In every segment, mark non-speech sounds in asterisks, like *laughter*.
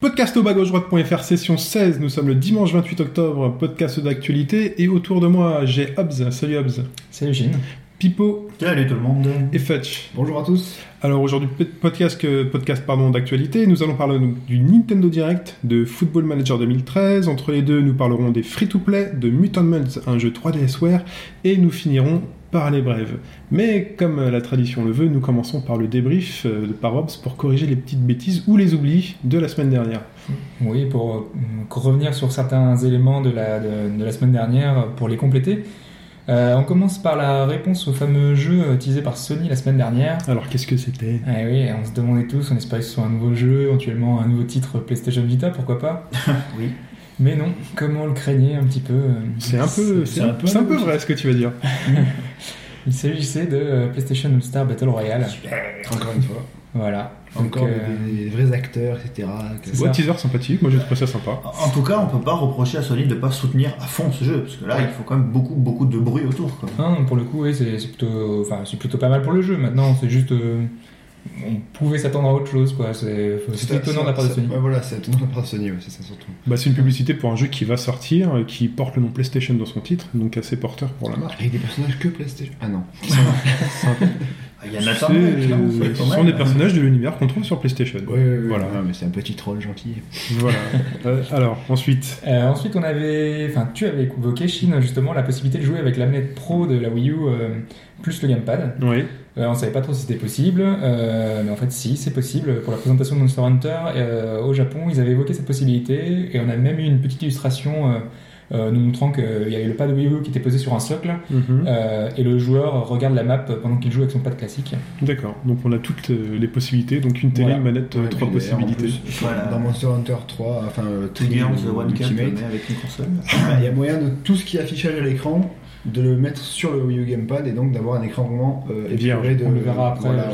Podcast au bas gauche droite.fr session 16, nous sommes le dimanche 28 octobre, podcast d'actualité et autour de moi j'ai Hobbs, salut Hobbs, Salut Gene. Pipo Salut tout le monde. et Fetch. Bonjour à tous. Alors aujourd'hui podcast, podcast pardon, d'actualité, nous allons parler donc du Nintendo Direct, de Football Manager 2013, entre les deux nous parlerons des free-to-play, de Mutant Mudds, un jeu 3DSware et nous finirons par les brèves. Mais comme la tradition le veut, nous commençons par le débrief euh, de par Hobbs pour corriger les petites bêtises ou les oublis de la semaine dernière. Oui, pour euh, revenir sur certains éléments de la, de, de la semaine dernière, euh, pour les compléter. Euh, on commence par la réponse au fameux jeu utilisé par Sony la semaine dernière. Alors qu'est-ce que c'était? Ah oui, on se demandait tous, on espérait que ce soit un nouveau jeu, éventuellement un nouveau titre PlayStation Vita, pourquoi pas? *laughs* Oui. Mais non, comme on le craignait un petit peu. euh, C'est un peu, c'est un, un peu un vrai ce que tu vas dire. *laughs* Il s'agissait de euh, PlayStation All Star Battle Royale. Encore une fois. Voilà. Donc, Encore euh, des, des vrais acteurs, etc. C'est Ouais, ça. teaser sympathique, moi j'ai trouvé ça sympa. En tout cas, on peut pas reprocher à Sony de pas soutenir à fond ce jeu, parce que là, il faut quand même beaucoup, beaucoup de bruit autour. Quoi. Non, pour le coup, oui, c'est c'est plutôt, enfin, c'est plutôt pas mal pour le jeu. Maintenant, c'est juste, euh, on pouvait s'attendre à autre chose, quoi. C'est étonnant de la part de Sony. Ouais, voilà, c'est étonnant de la part de Sony, ouais, c'est ça surtout. Bah, c'est une publicité pour un jeu qui va sortir, euh, qui porte le nom PlayStation dans son titre, donc assez porteur pour la marque. Avec des personnages que PlayStation. Ah non. *laughs* Il y a Drake, non euh, C'est ce pas sont mal, des personnages de l'univers qu'on trouve sur PlayStation. Ouais, ouais, ouais, Voilà. ouais, mais c'est un petit troll gentil. Voilà. *laughs* Euh, alors, ensuite, Euh, ensuite, on avait, enfin, tu avais évoqué Chine justement la possibilité de jouer avec la manette Pro de la Wii U euh, plus le gamepad. oui. Euh, on savait pas trop si c'était possible, euh, mais en fait, si, c'est possible. Pour la présentation de Monster Hunter euh, au Japon, ils avaient évoqué cette possibilité et on a même eu une petite illustration. euh, euh, nous montrant qu'il y avait le pad Wii U qui était posé sur un socle Mhm. euh, et le joueur regarde la map pendant qu'il joue avec son pad classique. D'accord. Donc on a toutes les possibilités, donc une télé, Voilà. une manette, Ouais, trois possibilités. plus, Voilà. Dans Monster Hunter 3, enfin, Trigger Tri- the One Ultimate, avec une console. il y a moyen de tout ce qui est affichage à l'écran de le mettre sur le Wii U Gamepad et donc d'avoir un écran vraiment euh, épuré de. On le verra après, Voilà.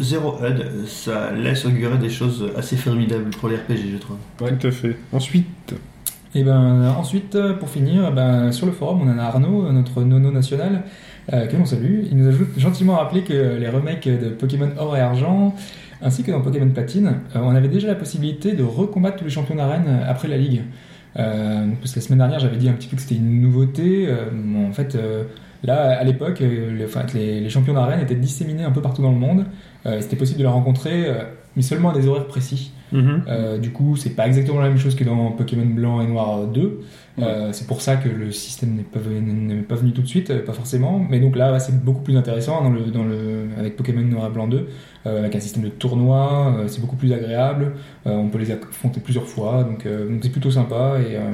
Zero HUD, ça laisse augurer des choses assez formidables pour les RPG, je trouve. Tout à fait. Ensuite, Et ben ensuite, euh, pour finir, ben, sur le forum, on en a Arnaud, euh, notre nono national, euh, que l'on salue. Il nous a gentiment rappelé que les remakes de Pokémon Or et Argent, ainsi que dans Pokémon Platine, euh, on avait déjà la possibilité de recombattre tous les champions d'arène euh, après la ligue. Euh, parce que la semaine dernière, j'avais dit un petit peu que c'était une nouveauté. euh, bon, en fait, euh, là, à l'époque, euh, le- enfin, les, les champions d'arène étaient disséminés un peu partout dans le monde. Euh, c'était possible de les rencontrer, euh, mais seulement à des horaires précis. Euh, du coup, c'est pas exactement la même chose que dans Pokémon Blanc et Noir 2. Euh, c'est pour ça que le système n'est pas, venu- n'est pas venu tout de suite, euh, pas forcément. Mais donc là, c'est beaucoup plus intéressant dans le, dans le, avec Pokémon Noir et Blanc 2, euh, avec un système de tournoi. euh, c'est beaucoup plus agréable. euh, on peut les affronter plusieurs fois, donc euh, c'est plutôt sympa. Et, euh,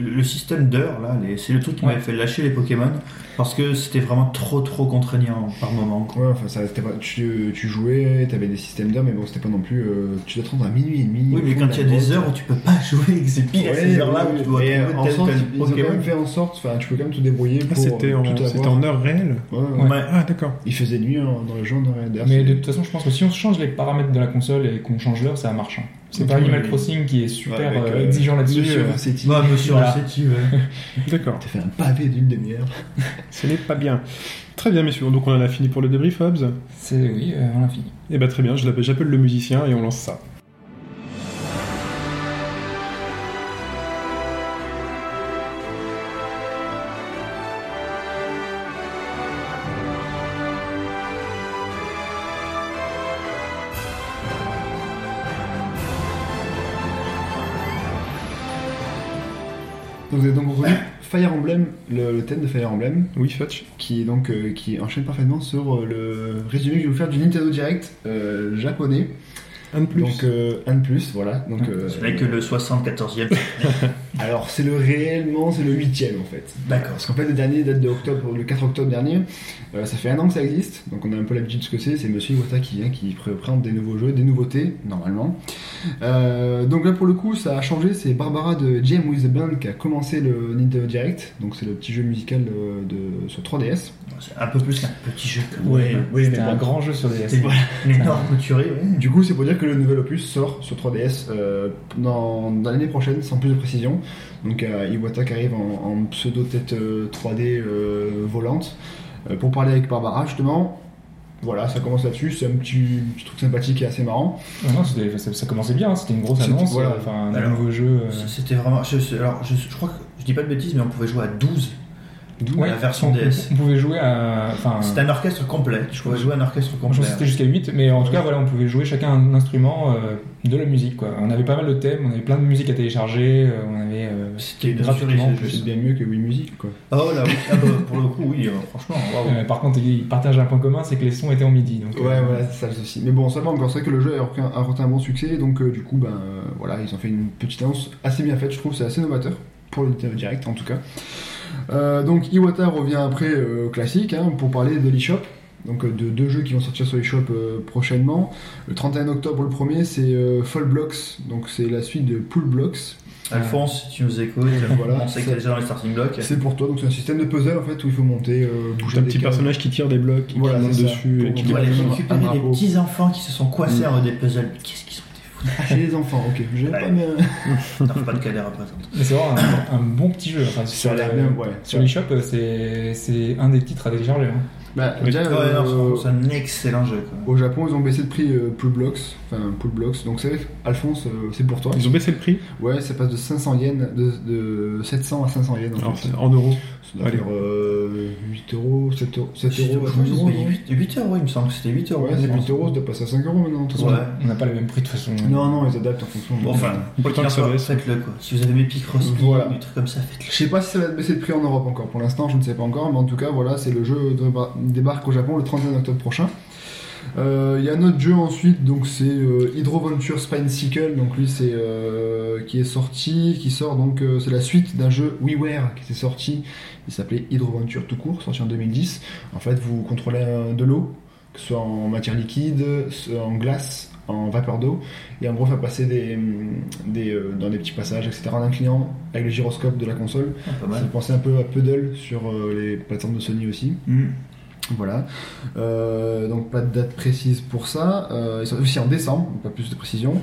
Le système d'heures, là, les- c'est le truc qui Ouais. m'avait fait lâcher les Pokémon, parce que c'était vraiment trop, trop contraignant par moment. quoi. Ouais, enfin, ça, c'était pas, tu, tu jouais, t'avais des systèmes d'heures, mais bon, c'était pas non plus. euh, tu dois te rendre à minuit et demi. Oui, mais quand il y a des heures où tu peux pas *laughs* jouer, et que c'est pile à ces Ouais, heures-là tu dois en tel sorte, tel ils ont quand même fait en sorte, enfin, tu peux quand même te débrouiller Ah, pour c'était euh, en, tout c'était avoir. en heure réelle Ouais, ouais. Ouais. Ah, d'accord. Il faisait nuit hein, dans le genre d'ailleurs. mais de toute façon, je pense que si on change les paramètres de la console et qu'on change l'heure, ça marche. hein. C'est pas Animal. Crossing qui est super Ouais, euh, euh, exigeant là-dessus. Monsieur euh, Rossetti, Bah, monsieur Voilà. Rossetti, ouais. *laughs* D'accord. t'as fait un pavé d'une demi-heure. *laughs* Ce n'est pas bien. Très bien, messieurs. Donc on en a fini pour le débrief, Hobbs. c'est oui, euh, on a fini. Et bah très bien, je l'appelle- j'appelle le musicien et on lance ça. Donc vous avez donc reconnu Fire Emblem, le, le thème de Fire Emblem, Oui, Fetch. qui est donc euh, qui enchaîne parfaitement sur euh, le résumé que je vais vous faire du Nintendo Direct euh, japonais. Un de plus. Donc euh, un de plus, voilà. Donc euh, Ce n'est que le 74e. *laughs* Alors c'est le réellement, c'est le huitième en fait. D'accord. Parce qu'en fait le dernier date de octobre, le 4 octobre dernier. Euh, ça fait un an que ça existe, donc on a un peu l'habitude de ce que c'est. C'est Monsieur Iwata qui vient, qui pré- présente des nouveaux jeux, des nouveautés normalement. Euh, donc là pour le coup ça a changé. C'est Barbara de Jam with the Band qui a commencé le Nintendo Direct. Donc c'est le petit jeu musical euh, de, sur 3DS. C'est un peu plus qu'un petit jeu. que- Ouais, oui, mais un grand jeu sur DS. C'est *laughs* une énorme tuerie, oui. Du coup, c'est pour dire que le nouvel opus sort sur 3DS euh, dans, dans l'année prochaine, sans plus de précision. Donc, euh, Iwata qui arrive en, en pseudo tête euh, 3D euh, volante euh, pour parler avec Barbara, justement. Voilà, ça commence là-dessus. C'est un petit, petit truc sympathique et assez marrant. Non, ça, ça commençait bien, hein, c'était une grosse annonce, voilà. enfin un Alors, nouveau jeu. euh, C'était vraiment. je- alors, je, je crois que. Je dis pas de bêtises, mais on pouvait jouer à 12. Ouais, la version on, DS. On pouvait jouer à. C'était un orchestre complet. Je pouvais jouer un orchestre je complet. pense que c'était jusqu'à 8, mais en tout cas, voilà, on pouvait jouer chacun un instrument euh, de la musique. Quoi. On avait pas mal de thèmes, on avait plein de musique à télécharger, euh, on avait. euh, C'était une gratuitement. C'est bien mieux que Wii Music, quoi. Oh là oui, ah bah, pour le coup, oui, franchement, euh, par contre, ils partagent un point commun, c'est que les sons étaient en midi. Donc, Ouais, euh, voilà, c'est ça le souci. Mais bon, ça va encore. C'est vrai que le jeu a rencontré un- bon succès. Donc, euh, du coup, ben voilà, ils ont fait une petite annonce assez bien faite. Je trouve c'est assez novateur pour le Direct en tout cas. Euh, donc, Iwata revient après euh, au classique hein, pour parler de l'eShop. Donc, euh, de deux jeux qui vont sortir sur l'eShop euh, prochainement. Le 31 octobre, le premier, c'est euh, Fall Blocks. Donc, c'est la suite de Pool Blocks. Alphonse, si tu nous écoutes, Voilà. on sait que t'es déjà dans les starting blocks. C'est pour toi. Donc, c'est un système de puzzle en fait où il faut monter, euh, bouger un des petit personnage qui tire des blocs, qui Voilà, dessus et qui On va Ouais, aller un récupérer des drapeau. petits enfants qui se sont coincés Mm. en des puzzles. Qu'est-ce qu'ils ont été fous Ah, *laughs* chez les enfants, ok. J'ai Ouais. pas mais... *laughs* Non, faut pas de cadet représente. Mais c'est vraiment un, un bon petit jeu. Enfin, sur a l'air le- bien, ouais. Sur l'eShop, euh, c'est c'est un des titres à télécharger. hein. Bah, déjà, euh, c'est un excellent jeu. Quoi. Au Japon, ils ont baissé le prix euh, Pool Blocks, enfin Pool Blocks. Donc c'est vrai, Alphonse, euh, c'est pour toi. Ils ont baissé le prix? Ouais, ça passe de 500 yens, de, de 700 à 500 yens en Alors, fait. en euros. Ça doit allez. faire euh, 8 euros, 7 euros, 7 Je euros, crois 8 qu'ils ont euros. payé non 8, 8 euros, il me semble que c'était 8 euros. Ouais, c'est 8 euros, ça doit passer à 5 euros maintenant. de toute façon. Ouais. On n'a pas le même prix de toute façon. Non, non, ils adaptent en fonction. Bon, enfin, que ça baisse. faites-le quoi. Si vous avez mes Picross, Voilà. des trucs comme ça, faites-le. Je sais pas si ça va baisser le prix en Europe encore. Pour l'instant, je ne sais pas encore, mais en tout cas, voilà, c'est le jeu de- débarque au Japon le 31 octobre prochain. Euh, Il y a un autre jeu ensuite, donc c'est euh, Hydro Venture Spine Cycle, donc lui c'est euh, qui est sorti, qui sort donc c'est la suite d'un jeu WiiWare qui s'est sorti, il s'appelait Hydro Venture tout court, sorti en 2010. En fait, vous contrôlez de l'eau, que ce soit en matière liquide, en glace, en vapeur d'eau, et en gros faire passer des, des euh, dans des petits passages, etc. en inclinant avec le gyroscope de la console. Ah, Ça fait penser un peu à Puddle sur euh, les plateformes de Sony aussi. Mm. Voilà. Euh, donc pas de date précise pour ça. Euh, ils sont aussi en décembre, donc pas plus de précision.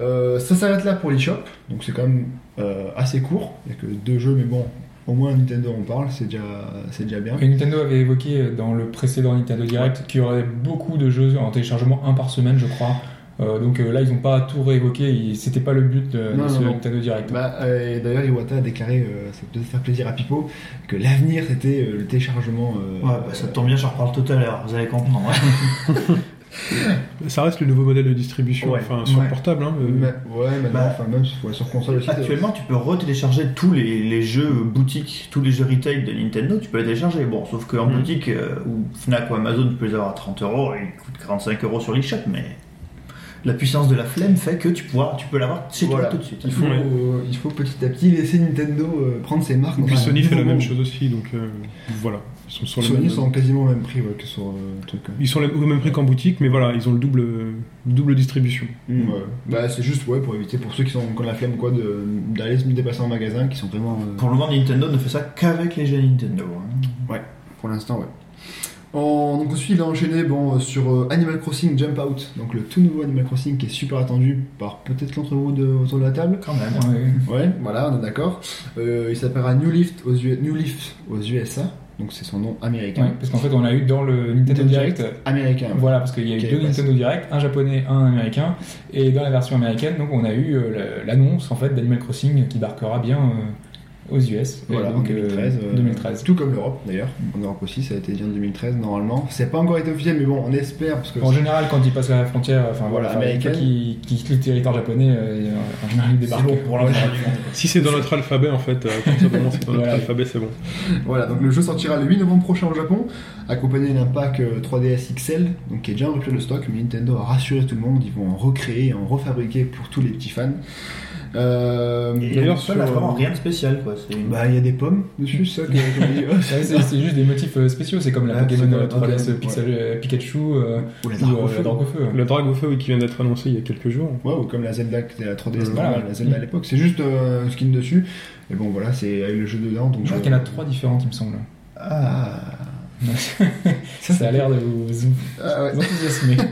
Euh, ça s'arrête là pour l'eShop, donc c'est quand même euh, assez court. Il n'y a que deux jeux, mais bon, au moins Nintendo en parle, c'est déjà, c'est déjà bien. Et Nintendo avait évoqué dans le précédent Nintendo Direct qu'il y aurait beaucoup de jeux en téléchargement un par semaine, je crois. Euh, donc euh, là, ils n'ont pas tout réévoqué. C'était pas le but de, Non, de ce non, non. Nintendo Direct. Bah, euh, D'ailleurs, Iwata a déclaré, euh, ça peut faire plaisir à Pipo, que l'avenir c'était euh, le téléchargement. euh, Ouais, bah, ça tombe bien, j'en reparle tout à l'heure, vous allez comprendre. *laughs* Ça reste le nouveau modèle de distribution, Ouais. enfin sur Ouais. portable. Hein, mais- ouais, Bah, enfin, même ouais, sur console aussi. Actuellement, tu peux retélécharger tous les, les jeux boutiques, tous les jeux retail de Nintendo, tu peux les télécharger. Bon, sauf qu'en Mhm. boutique, euh, ou Fnac ou Amazon, tu peux les avoir à 30 euros et ils coûtent 45 euros sur l'eShop, mais la puissance de la flemme fait que tu, pourras, tu peux l'avoir chez Voilà. toi tout de suite. Il faut, Ouais. euh, il faut petit à petit laisser Nintendo euh, prendre ses marques. Et puis Sony fait la même chose aussi, donc euh, voilà. Ils sont sur le Sony même, sont quasiment au même prix ouais, que sur euh, le truc. ouais. ils sont au même prix qu'en boutique, mais voilà, ils ont le double, double distribution. Ouais. Bah, c'est juste ouais, pour éviter, pour ceux qui, sont, qui ont la flemme quoi, de- d'aller se dépasser en magasin, qui sont vraiment. euh, Pour le moment, Nintendo ne fait ça qu'avec les jeux Nintendo. hein. pour l'instant, ouais. En- donc ensuite, il a enchaîné bon, euh, sur euh, Animal Crossing Jump Out, donc le tout nouveau Animal Crossing qui est super attendu par peut-être l'entre vous de, autour de la table. Quand même. Ouais. Ouais, voilà, on est d'accord. Euh, il s'appellera New Leaf aux, U- New Leaf aux USA, donc c'est son nom américain. Ouais, parce qu'en fait, on a eu dans le Nintendo Direct. Américain. Voilà, parce qu'il y a eu deux ouais, Nintendo Direct, un japonais, un américain, et dans la version américaine, donc on a eu l'annonce en fait d'Animal Crossing qui débarquera bien euh, aux US. Voilà, donc, en 2013. euh, euh, 2013. Tout comme l'Europe d'ailleurs. En Europe aussi, ça a été dit en 2013 normalement. C'est pas encore été officiel, mais bon, on espère parce que. En général, quand ils passent la frontière, enfin Voilà, enfin, américaine. qu'ils qu'ils quittent le territoire japonais, euh, en général ils débarquent. bon pour. Si c'est dans notre alphabet, en fait, euh, moment où c'est dans notre Voilà. alphabet, c'est bon. Voilà, donc le jeu sortira le 8 novembre prochain au Japon, accompagné d'un pack euh, 3DS XL, donc qui est déjà en rupture de stock, mais Nintendo a rassuré tout le monde, ils vont en recréer, en refabriquer pour tous les petits fans. Euh, D'ailleurs, ça sur- n'a vraiment rien de spécial, quoi. Bah, il y a des pommes dessus, ça. que- *laughs* c'est c'est juste des motifs euh, spéciaux, c'est comme la Ouais, Pokémon c'est euh, pas- 3DS ok, Pixel- euh, Pikachu euh, Ou la Drac au feu. Le Drag au feu oui, qui vient d'être annoncé il y a quelques jours. Ouais, ou comme la Zelda la 3DS Euh, normale, voilà. la Zelda à l'époque. C'est juste un skin dessus. Et bon, voilà, c'est avec le jeu dedans. Donc, Je crois euh, qu'il y en a trois différentes, il me semble. Ah, *laughs* Ça a l'air de vous, vous ah ouais. enthousiasmer. Là,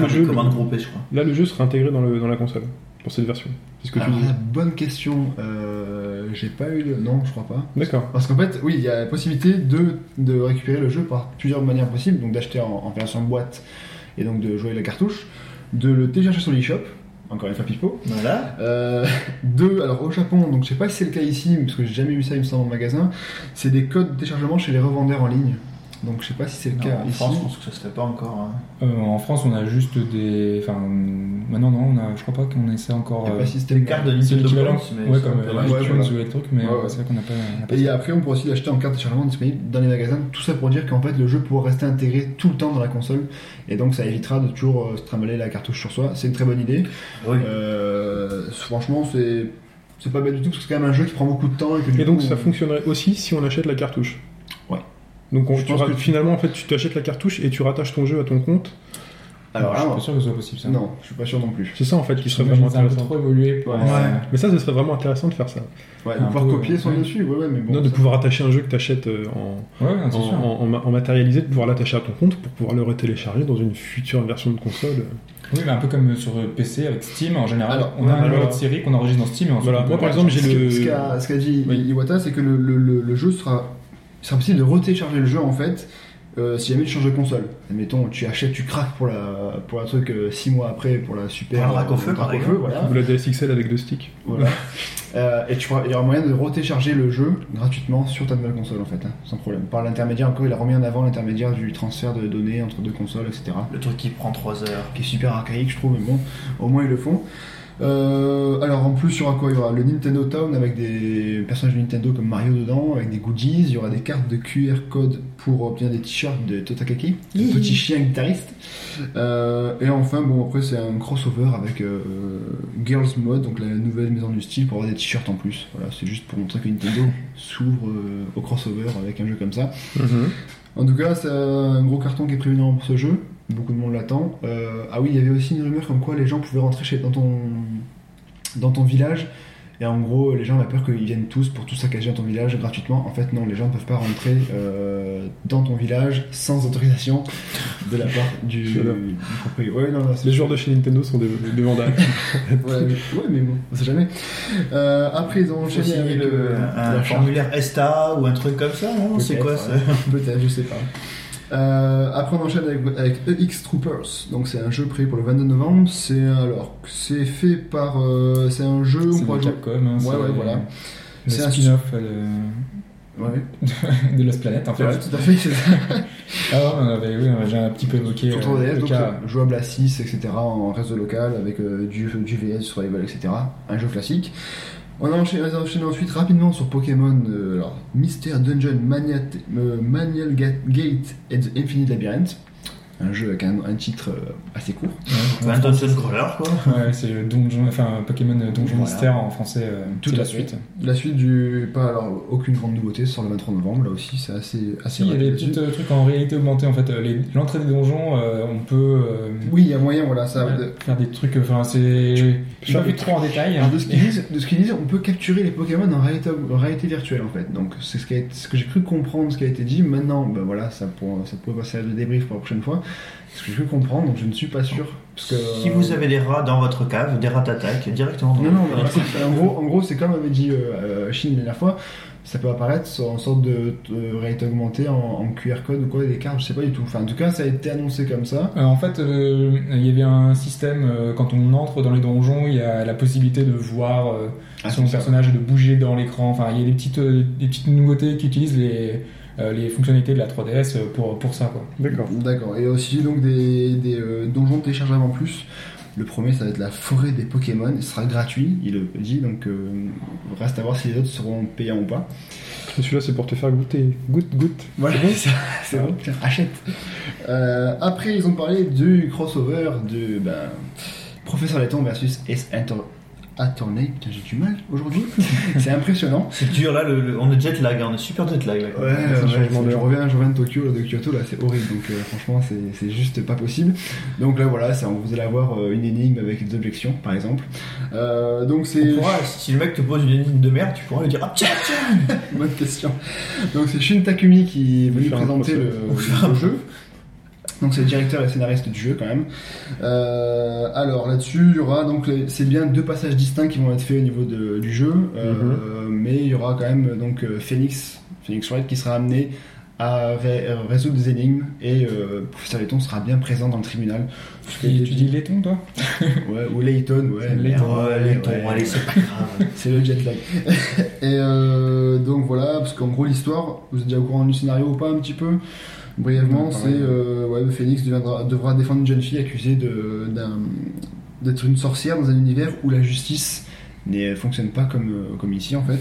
le jeu, groupée, je crois. là, le jeu sera intégré dans, le, dans la console pour cette version. C'est ce que tu Alors dis. là, bonne question. Euh, J'ai pas eu le. Non, je crois pas. D'accord. Parce qu'en fait, oui, il y a la possibilité de, de récupérer le jeu par plusieurs manières possibles. Donc d'acheter en, en version boîte et donc de jouer la cartouche, de le télécharger sur l'eShop, encore une fois Pipo. Voilà. Euh, de, alors au Japon, donc je sais pas si c'est le cas ici, parce que j'ai jamais vu ça, il me semble, en magasin, c'est des codes de téléchargement chez les revendeurs en ligne. Donc je sais pas si c'est le Non, cas en ici. France, je pense que ça se fait pas encore. hein. Euh, en France, on a juste des. Enfin, maintenant, non, on a... je crois pas qu'on essaie encore. Il y a euh, pas de système carte de Nintendo Points, mais ouais, c'est comme euh, ouais, voilà. ou les trucs, mais Ouais, ouais, ouais. c'est vrai qu'on n'a pas. Et ça. après, on pourra aussi l'acheter en carte de téléchargement disponible dans les magasins. Tout ça pour dire qu'en fait, le jeu pourra rester intégré tout le temps dans la console. Et donc, ça évitera de toujours euh, se trimballer la cartouche sur soi. C'est une très bonne idée. Oui. Euh, franchement, c'est c'est pas bête du tout parce que c'est quand même un jeu qui prend beaucoup de temps. Et, que, du Et donc coup, ça on- fonctionnerait aussi si on achète la cartouche. Donc on, Je tu pense que- finalement en fait tu t'achètes la cartouche et tu rattaches ton jeu à ton compte. Alors je suis pas sûr que ce soit possible ça. non, je suis pas sûr non plus. C'est ça en fait qui serait vraiment un peu intéressant. trop évolué pour. Ouais. euh, Mais ça ce serait vraiment intéressant de faire ça. Ouais, de Un pouvoir peu, copier son ouais. dessus, ouais, ouais, mais bon. non, de ça- pouvoir attacher un jeu que tu achètes en, Ouais, en, en- en ma- en matérialisé, de pouvoir l'attacher à ton compte pour pouvoir le retélécharger dans une future version de console. Oui, mais un peu comme sur PC avec Steam, en général, Alors, on a un alors- numéro de série qu'on enregistre dans Steam et ensuite Voilà, moi, par exemple, j'ai Ce le- ce qu'a dit Oui. Iwata, c'est que le, le- le- le jeu sera, sera possible de retélécharger le jeu en fait. euh, si jamais tu changes de console, admettons tu achètes, tu craques pour la pour un truc 6 mois après pour la super Pour la Drac au feu, euh, par exemple. voilà. Ou la DSXL avec deux sticks. Voilà. *laughs* Euh, et tu pourras- il y aura moyen de retélécharger le jeu gratuitement sur ta nouvelle console en fait, hein, sans problème. Par l'intermédiaire, encore il a remis en avant l'intermédiaire du transfert de données entre deux consoles, etc. Le truc qui prend 3 heures. Qui est super archaïque, je trouve, mais bon, au moins ils le font. Euh, alors en plus, il y aura quoi? Il y aura le Nintendo Town avec des personnages de Nintendo comme Mario dedans, avec des goodies. Il y aura des cartes de QR code pour obtenir des t-shirts de Totakaki, le petit chien guitariste. Euh, et enfin, bon, après, c'est un crossover avec euh, Girls Mode, donc la nouvelle maison du style, pour avoir des t-shirts en plus. Voilà, c'est juste pour montrer que Nintendo s'ouvre euh, au crossover avec un jeu comme ça. En tout cas, c'est un gros carton qui est prévu pour ce jeu. Beaucoup de monde l'attend. Euh, ah oui, il y avait aussi une rumeur comme quoi les gens pouvaient rentrer dans, ton, dans ton village. Et en gros, les gens ont peur qu'ils viennent tous pour tout saccager dans ton village gratuitement. En fait, non, les gens ne peuvent pas rentrer euh, dans ton village sans autorisation de la part du, propriétaire. Ouais, non, non, c'est Les joueurs de chez Nintendo sont des, des vandales. *laughs* Ouais, mais, ouais, mais bon, on sait jamais. Euh, après, ils ont enchaîné avec le- un la formulaire ESTA ou un truc comme ça, non? C'est quoi ça? Peut-être, je sais pas. Euh, après, on enchaîne avec, avec EX Troopers. Donc, c'est un jeu prévu pour le 22 novembre. C'est alors, c'est fait par, euh, c'est un jeu. C'est de Capcom, hein, Ouais, ouais, voilà. C'est un- spin-off euh, Ouais, *laughs* de, Lost Planet en fait. ouais, tout à fait. C'est *laughs* ça. Ah on avait, oui, déjà un petit peu évoqué Sur euh, 3DS, le donc cas. c'est jouable à 6, etc. en réseau local avec euh, du, du VS, survival, etc. Un jeu classique. On a enchaîné, ensuite rapidement sur Pokémon euh, Dungeon euh, Manial Ga- Gate and the Infinite Labyrinth. Un jeu avec un, un titre euh, assez court. Ouais, Un dungeon crawler, quoi. Ouais, c'est le donjon, enfin Pokémon Donjon Voilà. Mystère en français. euh, Tout la fait. suite. La suite du. Pas alors, aucune grande nouveauté, ça sort le 23 novembre, là aussi, c'est assez, assez il y a des petits euh, trucs en réalité augmentée en fait. L'entrée des donjons, euh, on peut euh, Oui, il y a moyen, voilà, ça. faire des trucs. Enfin, c'est. J'ai pas vu trop en détail. De ce qu'ils disent, de ce qu'ils disent, on peut capturer les Pokémon en réalité, en réalité virtuelle en fait. Donc c'est ce, ce que j'ai cru comprendre, ce qui a été dit. Maintenant, ben voilà, ça, pour, ça pourrait passer à le débrief pour la prochaine fois. Ce que j'ai cru comprendre, donc je ne suis pas sûr. Parce que, Si vous avez des rats dans votre cave, des rats attaquent directement dans Non, non, cave. c'est- en gros, en gros c'est comme avait dit euh, euh, Chine la dernière fois, ça peut apparaître en sorte de, de réalité augmentée en, en QR code ou quoi, des cartes, je sais pas du tout. Enfin, en tout cas, ça a été annoncé comme ça. Euh, en fait, euh, il y avait un système, euh, quand on entre dans les donjons, il y a la possibilité de voir euh, Ah, son personnage et de bouger dans l'écran. Enfin, il y a des petites, euh, des petites nouveautés qui utilisent les, euh, les fonctionnalités de la 3DS pour, pour ça. Quoi. D'accord. D'accord. Et aussi donc des, des euh, donjons téléchargeables en plus. Le premier, ça va être la forêt des Pokémon. Il sera gratuit, il le dit. Donc, euh, reste à voir si les autres seront payants ou pas. Celui-là c'est pour te faire goûter. Goûte, goûte. Voilà, *laughs* c'est bon. C'est bon. Tiens, achète. Euh, après, ils ont parlé du crossover de ben, Professeur Layton versus Ace, Enter- Attorney. Putain, j'ai du mal aujourd'hui. *laughs* c'est impressionnant. C'est dur là, le, le- on est jet lag, hein, on est super jet lag là. Ouais, je reviens, je reviens de Tokyo, là, de Kyoto, là, c'est horrible. Donc, euh, franchement, c'est c'est juste pas possible. Donc là, voilà, ça, vous allez avoir euh, une énigme avec des objections, par exemple. Euh, donc, c'est. Si le mec te pose une énigme de merde, tu pourras lui dire Ah tiens, tiens *laughs* Bonne question. Donc c'est Shin Takumi qui est venu présenter le, le jeu. Donc c'est le directeur et scénariste du jeu quand même. Euh, alors là-dessus, il y aura donc c'est bien deux passages distincts qui vont être faits au niveau de- du jeu, euh, mais il y aura quand même donc euh, Phoenix, Phoenix Wright qui sera amené à ré- à résoudre des énigmes et euh, Professeur Layton sera bien présent dans le tribunal. Tu, tu dis laiton, toi? *laughs* Ouais, ou Layton, ouais. Layton. Ouais, ouais. allez, c'est pas grave. *laughs* C'est le jet lag. *laughs* et euh, donc voilà, parce qu'en gros l'histoire, vous êtes déjà au courant du scénario ou pas un petit peu? Brièvement, c'est euh, ouais, Phoenix deviendra- devra défendre une jeune fille accusée d'être une sorcière dans un univers où la justice ne fonctionne pas comme, euh, comme ici en fait.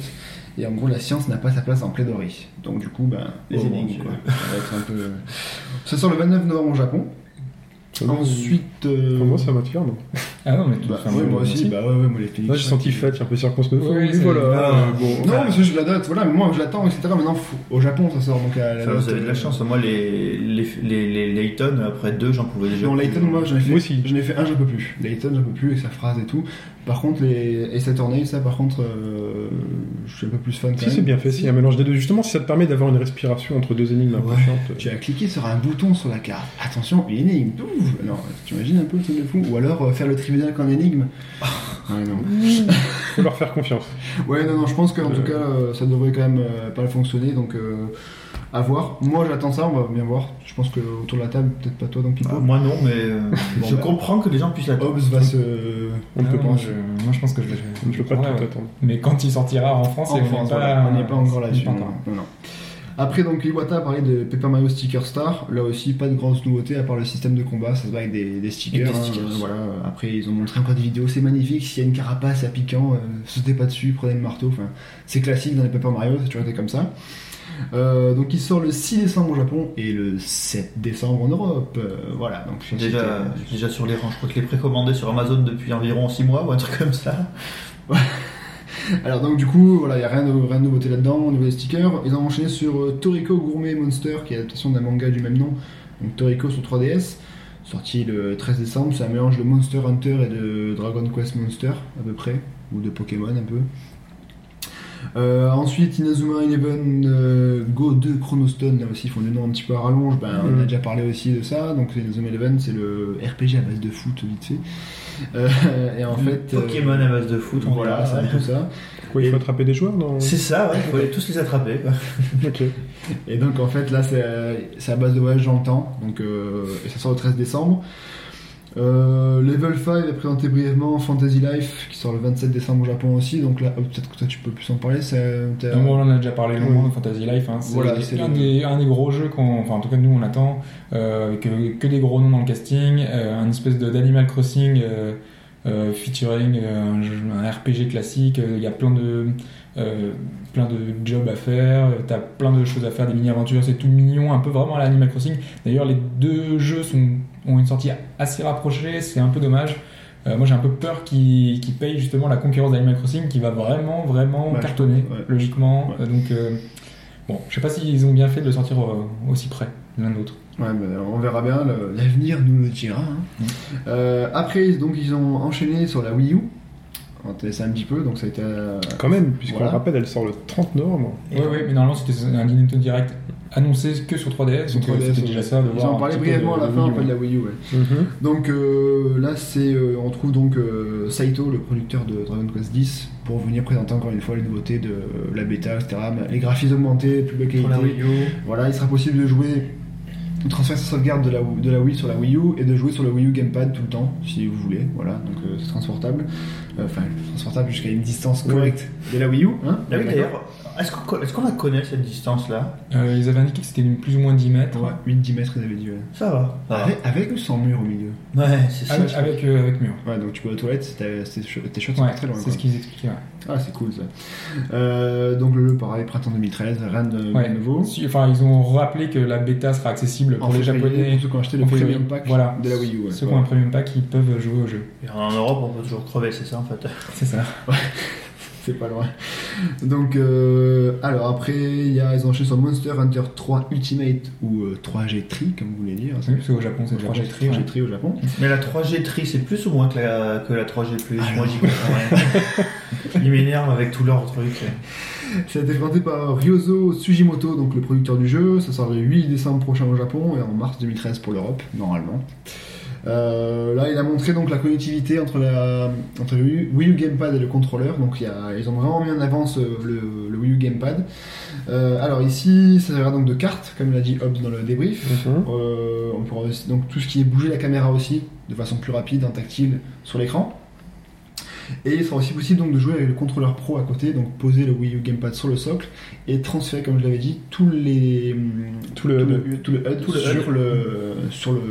Et en gros, la science n'a pas sa place en plaidoirie. Donc du coup, ben, les Oh, énigmes, Dieu. quoi. Ça va être un peu... Ça sort le 29 novembre au Japon. Ensuite... euh, Pour moi, ça m'attire, non? Ah non, mais bah, enfin, ouais, moi aussi, bah ouais, ouais, moi les Phoenix. Là, j'ai senti fête, un peu circonspect. Oui, oui, Oui, c'est- voilà. Ah, euh, bon. Non, mais c'est juste la date, voilà, mais moi je l'attends, etc. Maintenant, au Japon ça sort, donc à la Enfin, date, vous avez de la euh, chance, moi les, les, les, les Layton, après deux, j'en pouvais déjà. Non. Layton, moi j'en ai fait, Moi aussi. j'en ai fait un, j'en peux plus. Layton, j'en peux plus avec sa phrase et tout. Par contre, les Ace Attorney, ça par contre, euh, je suis un peu plus fan quand Si c'est bien fait, si un mélange des deux. Justement, si ça te permet d'avoir une respiration entre deux énigmes chiantes. Tu as cliqué sur un bouton sur la carte. Attention, une énigme. Ouf non, tu imagines un peu le truc de fou Ou alors euh, faire le tribunal qu'en énigme. *laughs* Ouais, non. faut leur faire confiance. Ouais, non, non, je pense qu'en Euh. tout cas, euh, ça devrait quand même euh, pas fonctionner, donc euh, à voir. Moi, j'attends ça, on va bien voir. Je pense que autour de la table, peut-être pas toi, donc Pipo. Bah, moi non, mais euh, *laughs* Bon, je bah. comprends que les gens puissent la Hobbs va se. On ne Ah, peut moi, pas. je, moi, je pense que je vais. On ne peut pas tout attendre. Mais quand il sortira en France, on France, n'est voilà, pas, on n'est pas encore là-dessus. Après, donc, Iwata a parlé de Paper Mario Sticker Star. Là aussi, pas de grosses nouveautés à part le système de combat. Ça se bat avec des, des stickers. Des hein, stickers. euh, voilà. Après, ils ont montré encore des vidéos. C'est magnifique. S'il y a une carapace à piquant, euh, sautez pas dessus, prenez le marteau. Enfin, c'est classique dans les Paper Mario. Ça a toujours été comme ça. Euh, donc, il sort le 6 décembre au Japon et le 7 décembre en Europe. Euh, voilà. Donc, Je suis déjà, déjà sur les rangs. Je crois que je l'ai précommandé sur Amazon depuis environ 6 mois ou un truc comme ça. Alors donc du coup, voilà, il n'y a rien de, rien de nouveauté là-dedans au niveau des stickers. Ils ont enchaîné sur euh, Toriko Gourmet Monster, qui est l'adaptation d'un manga du même nom, donc Toriko sur 3DS, sorti le 13 décembre. C'est un mélange de Monster Hunter et de Dragon Quest Monster, à peu près, ou de Pokémon un peu. Euh, ensuite, Inazuma Eleven euh, Go 2 Chronostone, là aussi ils font des noms un petit peu à rallonge, ben, on a Mhm. déjà parlé aussi de ça. Donc Inazuma Eleven, c'est le RPG à base de foot, vite fait. Euh, et en fait. euh, Pokémon à base de foot, on voilà, voilà. un peu ça. Pourquoi il faut attraper des joueurs dans... C'est ça, ouais, il faut *laughs* tous les attraper. *laughs* Ok. Et donc en fait là c'est euh, c'est à base de voyage dans le temps, donc, euh, et ça sort le 13 décembre. Euh, Level 5 est présenté brièvement Fantasy Life qui sort le 27 décembre au Japon aussi, donc là oh, peut-être que toi tu peux plus en parler. Non, on en a déjà parlé longuement de Fantasy Life. Hein. C'est Voilà, un, des, un des gros jeux qu'on. Enfin, en tout cas, nous, on attend. Euh, avec euh, que des gros noms dans le casting. Euh, un espèce d'Animal Crossing featuring un, jeu- un RPG classique. Il y a plein de. plein de jobs à faire, t'as plein de choses à faire, des mini-aventures, c'est tout mignon, un peu vraiment à l'Animal Crossing. D'ailleurs, les deux jeux sont, ont une sortie assez rapprochée, c'est un peu dommage. Euh, moi, j'ai un peu peur qu'ils payent justement la concurrence d'Animal Crossing qui va vraiment, vraiment cartonner, je pense, ouais. logiquement. Ouais. Euh, donc, euh, bon, je sais pas s'ils ont bien fait de le sortir euh, aussi près l'un de l'autre. Ouais, bah, on verra bien, l'avenir nous le dira. hein. Euh, après, donc ils ont enchaîné sur la Wii U. On va te laisser un petit peu, donc ça a été. euh, Quand même, puisqu'on Voilà. le rappelle, elle sort le 30 novembre. Oui, oui, mais normalement, c'était un Nintendo Direct annoncé que sur 3DS, Sur donc euh, 3DS, c'était ouais. déjà ça de voir. en un parlaient petit peu brièvement à la de fin de la Wii U. ouais. Donc euh, là, c'est, euh, on trouve donc euh, Saito, le producteur de Dragon Quest X, pour venir présenter encore une fois les nouveautés de euh, la bêta, etc. Les graphismes augmentés, plus belle Pour la qualité. Wii U. Voilà, il sera possible de jouer, de transférer sa sauvegarde de la, de la Wii sur la Wii U et de jouer sur le Wii U Gamepad tout le temps, si vous voulez. Voilà, donc euh, c'est transportable. Euh, Enfin, transportable jusqu'à une distance Ouais. correcte de la Wii U. Hein Ah oui, D'accord d'ailleurs, Est-ce qu'on est qu'on la connaît cette distance-là Euh, ils avaient indiqué que c'était plus ou moins 10 mètres. Ouais, 8-10 mètres, ils avaient dit. ouais. Ça va. Ça va. Avec, ou sans mur au milieu Ouais, c'est ça. Avec, avec, euh, avec mur. Ouais, donc tu peux aux toilettes, tes shots sont Ouais, très loin. c'est ce qu'ils expliquaient. ouais. Ah, c'est cool ça. Euh, donc le jeu, pareil, printemps 2013, rien de Ouais. nouveau. Si- Enfin, ils ont rappelé que la bêta sera accessible pour En les japonais. qui ont acheté le premium pack Voilà. de la Wii U. ouais. Ceux qui ont un premium pack, ils peuvent jouer au jeu. Et en Europe, on peut toujours crever, c'est ça en fait. C'est ça. *laughs* C'est pas loin. Donc, euh, alors après, il y a, ils ont enchaîné sur Monster Hunter 3 Ultimate ou euh, 3G Tri, comme vous voulez dire. Oui, parce qu'au Japon, c'est déjà 3G, enregistré. 3G ouais. Tri au Japon. Mais la 3G tri, c'est plus ou moins que la, que la 3G plus Alors. Moi j'y comprends rien. *laughs* Ils m'énervent avec tous leurs trucs. Ça a été présenté par Ryozo Sugimoto, donc le producteur du jeu. Ça sort le 8 décembre prochain au Japon et en mars 2013 pour l'Europe, normalement. Euh, là, il a montré donc la connectivité entre, la, entre le Wii U Gamepad et le contrôleur. Donc, il y a- ils ont vraiment mis en avance le, le Wii U Gamepad. Euh, alors ici, ça servira donc de carte, comme l'a dit Hobbs dans le débrief. Euh, on pourra aussi, donc tout ce qui est bouger la caméra aussi, de façon plus rapide, en tactile, sur l'écran. Et il sera aussi possible donc de jouer avec le contrôleur pro à côté, donc poser le Wii U Gamepad sur le socle et transférer, comme je l'avais dit, tous les, Tout le tout HUD. le, tout le HUD Tout le sur, HUD. le, sur le,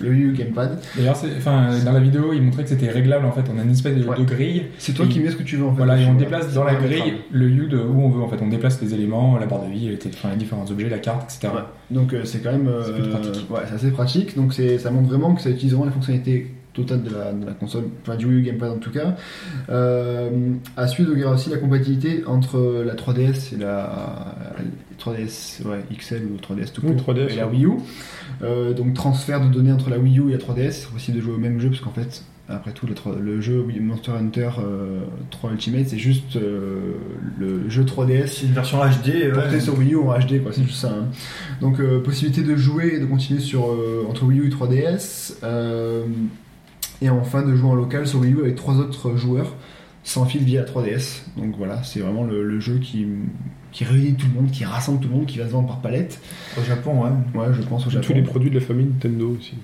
le Wii U Gamepad. D'ailleurs, dans la vidéo, ils montraient que c'était réglable en fait. On a une espèce de, Ouais. de grille. C'est toi Et- qui mets ce que tu veux en fait. Voilà, et on déplace dans la grille le HUD où on veut. En fait, on déplace les éléments, la barre de vie, les, enfin, les différents objets, la carte, etc. Ouais. Donc euh, c'est quand même euh, C'est ouais, c'est assez pratique. Donc c'est ça montre vraiment que ça utilise vraiment les fonctionnalités totales de la, de la console, enfin du Wii U Gamepad en tout cas. Euh, à suivre, il y aura aussi la compatibilité entre la 3DS et la 3DS ouais, XL ou 3DS tout Oui, court 3DS, et la. Wii U. Euh, donc transfert de données entre la Wii U et la 3DS, c'est possible de jouer au même jeu parce qu'en fait. Après tout, le, jeu Monster Hunter euh, 3 Ultimate, c'est juste euh, le jeu 3DS C'est une version HD. porté ouais. sur Wii U en HD, quoi, c'est juste ça. hein. Donc, euh, possibilité de jouer et de continuer sur, euh, entre Wii U et 3DS. Et enfin, de jouer en local sur Wii U avec trois autres joueurs sans fil via la 3DS. Donc voilà, c'est vraiment le, le jeu qui, qui réunit tout le monde, qui rassemble tout le monde, qui va se vendre par palette. Au Japon, ouais. Ouais, je pense au Japon. Tous les produits de la famille Nintendo aussi.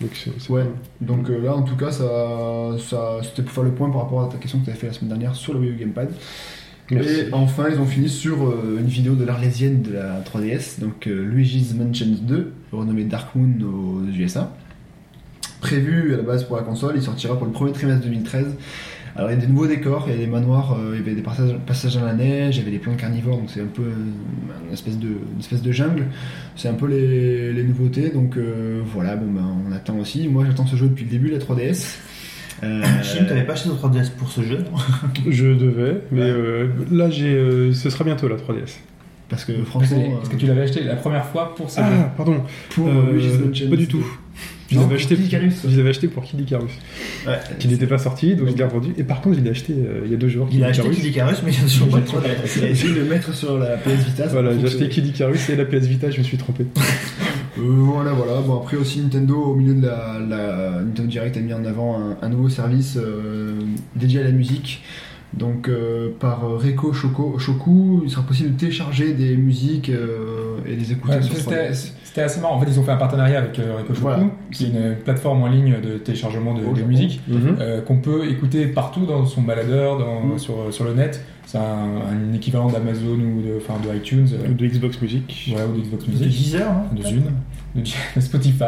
Donc Ouais, pas- donc euh, là en tout cas, ça, ça, c'était pour faire le point par rapport à ta question que tu avais fait la semaine dernière sur le Wii U Gamepad. Merci. Et enfin, ils ont fini sur euh, une vidéo de l'Arlésienne de la 3DS, donc euh, Luigi's Mansion 2, renommé Dark Moon aux USA. Prévu à la base pour la console, il sortira pour le premier trimestre 2013. Alors il y a des nouveaux décors, il y a des manoirs, euh, il y avait des passages, passages dans la neige, il y avait des plantes carnivores, donc c'est un peu euh, une espèce de, une espèce de jungle. C'est un peu les, les nouveautés, donc euh, voilà, bon ben on attend aussi. Moi j'attends ce jeu depuis le début de la 3DS. Euh, *laughs* Chine, t'avais pas acheté ton 3DS pour ce jeu non *laughs* Je devais, mais Ouais. euh, là j'ai, euh, ce sera bientôt la 3DS. parce que franchement, que, est-ce que tu l'avais acheté la première fois pour jeu Ah, pardon. pour Euh, Luigi's Mansion pas du tout. Je les Non, avais achetés. Kid Icarus. Je les avais achetés pour Kid Icarus, Ouais, qui n'était pas sorti, donc je l'ai revendu. Et par contre, je l'ai acheté euh, il y a deux jours. Il a acheté. Kid Icarus, mais il a toujours pas de 3DS. Il a essayé de le mettre sur la PS Vita. Voilà, j'ai acheté Kid Icarus et la PS Vita, je me suis trompé. *laughs* Euh, voilà, voilà. Bon, après aussi, Nintendo, au milieu de la, la Nintendo Direct, a mis en avant un, un nouveau service euh, dédié à la musique. Donc, euh, par Shoko, Shoku, il sera possible de télécharger des musiques euh, et les écouter Ouais, sur c'était 3DS. c'était assez marrant. En fait, ils ont fait un partenariat avec euh, Rikochoku, Voilà. qui est une plateforme en ligne de téléchargement de, de Japon. musique. Mhm. euh, qu'on peut écouter partout dans son baladeur, dans, Mm. sur, sur le net. C'est un, un équivalent d'Amazon ou de, enfin, de iTunes, euh, Ou de Xbox Music. voilà, ou de Xbox De Music, 10 heures, hein de Zune, de, de Spotify,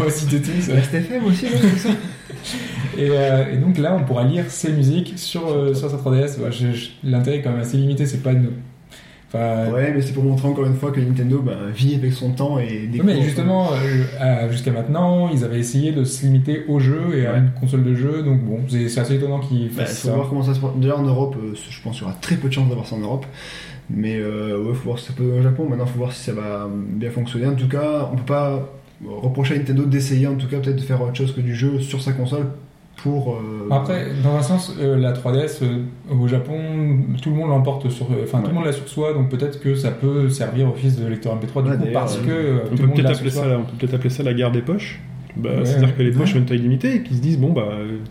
on va citer tous. STFM aussi, c'est ça *laughs* Et, euh, et donc là, on pourra lire ses musiques sur, euh, sur sa 3DS. Ouais, je- je- L'intérêt est quand même assez limité, c'est pas une. Ouais, mais c'est pour montrer encore une fois que Nintendo bah, vit avec son temps et Ouais, découvre. mais justement, euh, jusqu'à maintenant, ils avaient essayé de se limiter au jeu et à Ouais. une console de jeu, donc bon, c'est assez étonnant qu'ils Bah, fassent faut ça. voir comment ça se passe. Déjà en Europe, euh, je pense qu'il y aura très peu de chances d'avoir ça en Europe. Mais euh, ouais, faut voir si ça peut au Japon. Maintenant, faut voir si ça va bien fonctionner. En tout cas, on peut pas reprocher à Nintendo d'essayer, en tout cas, peut-être de faire autre chose que du jeu sur sa console pour. euh, Après, dans un sens, euh, la 3DS euh, au Japon, tout le monde l'emporte sur, euh, enfin tout le monde l'a sur soi, donc peut-être que ça peut servir office de lecteur MP3 du Ouais, coup parce que euh, On tout peut le monde appeler ça, on peut peut-être appeler ça la guerre des poches. Bah, Ouais, C'est-à-dire que les ouais. poches ont une taille limitée et qu'ils se disent bon bah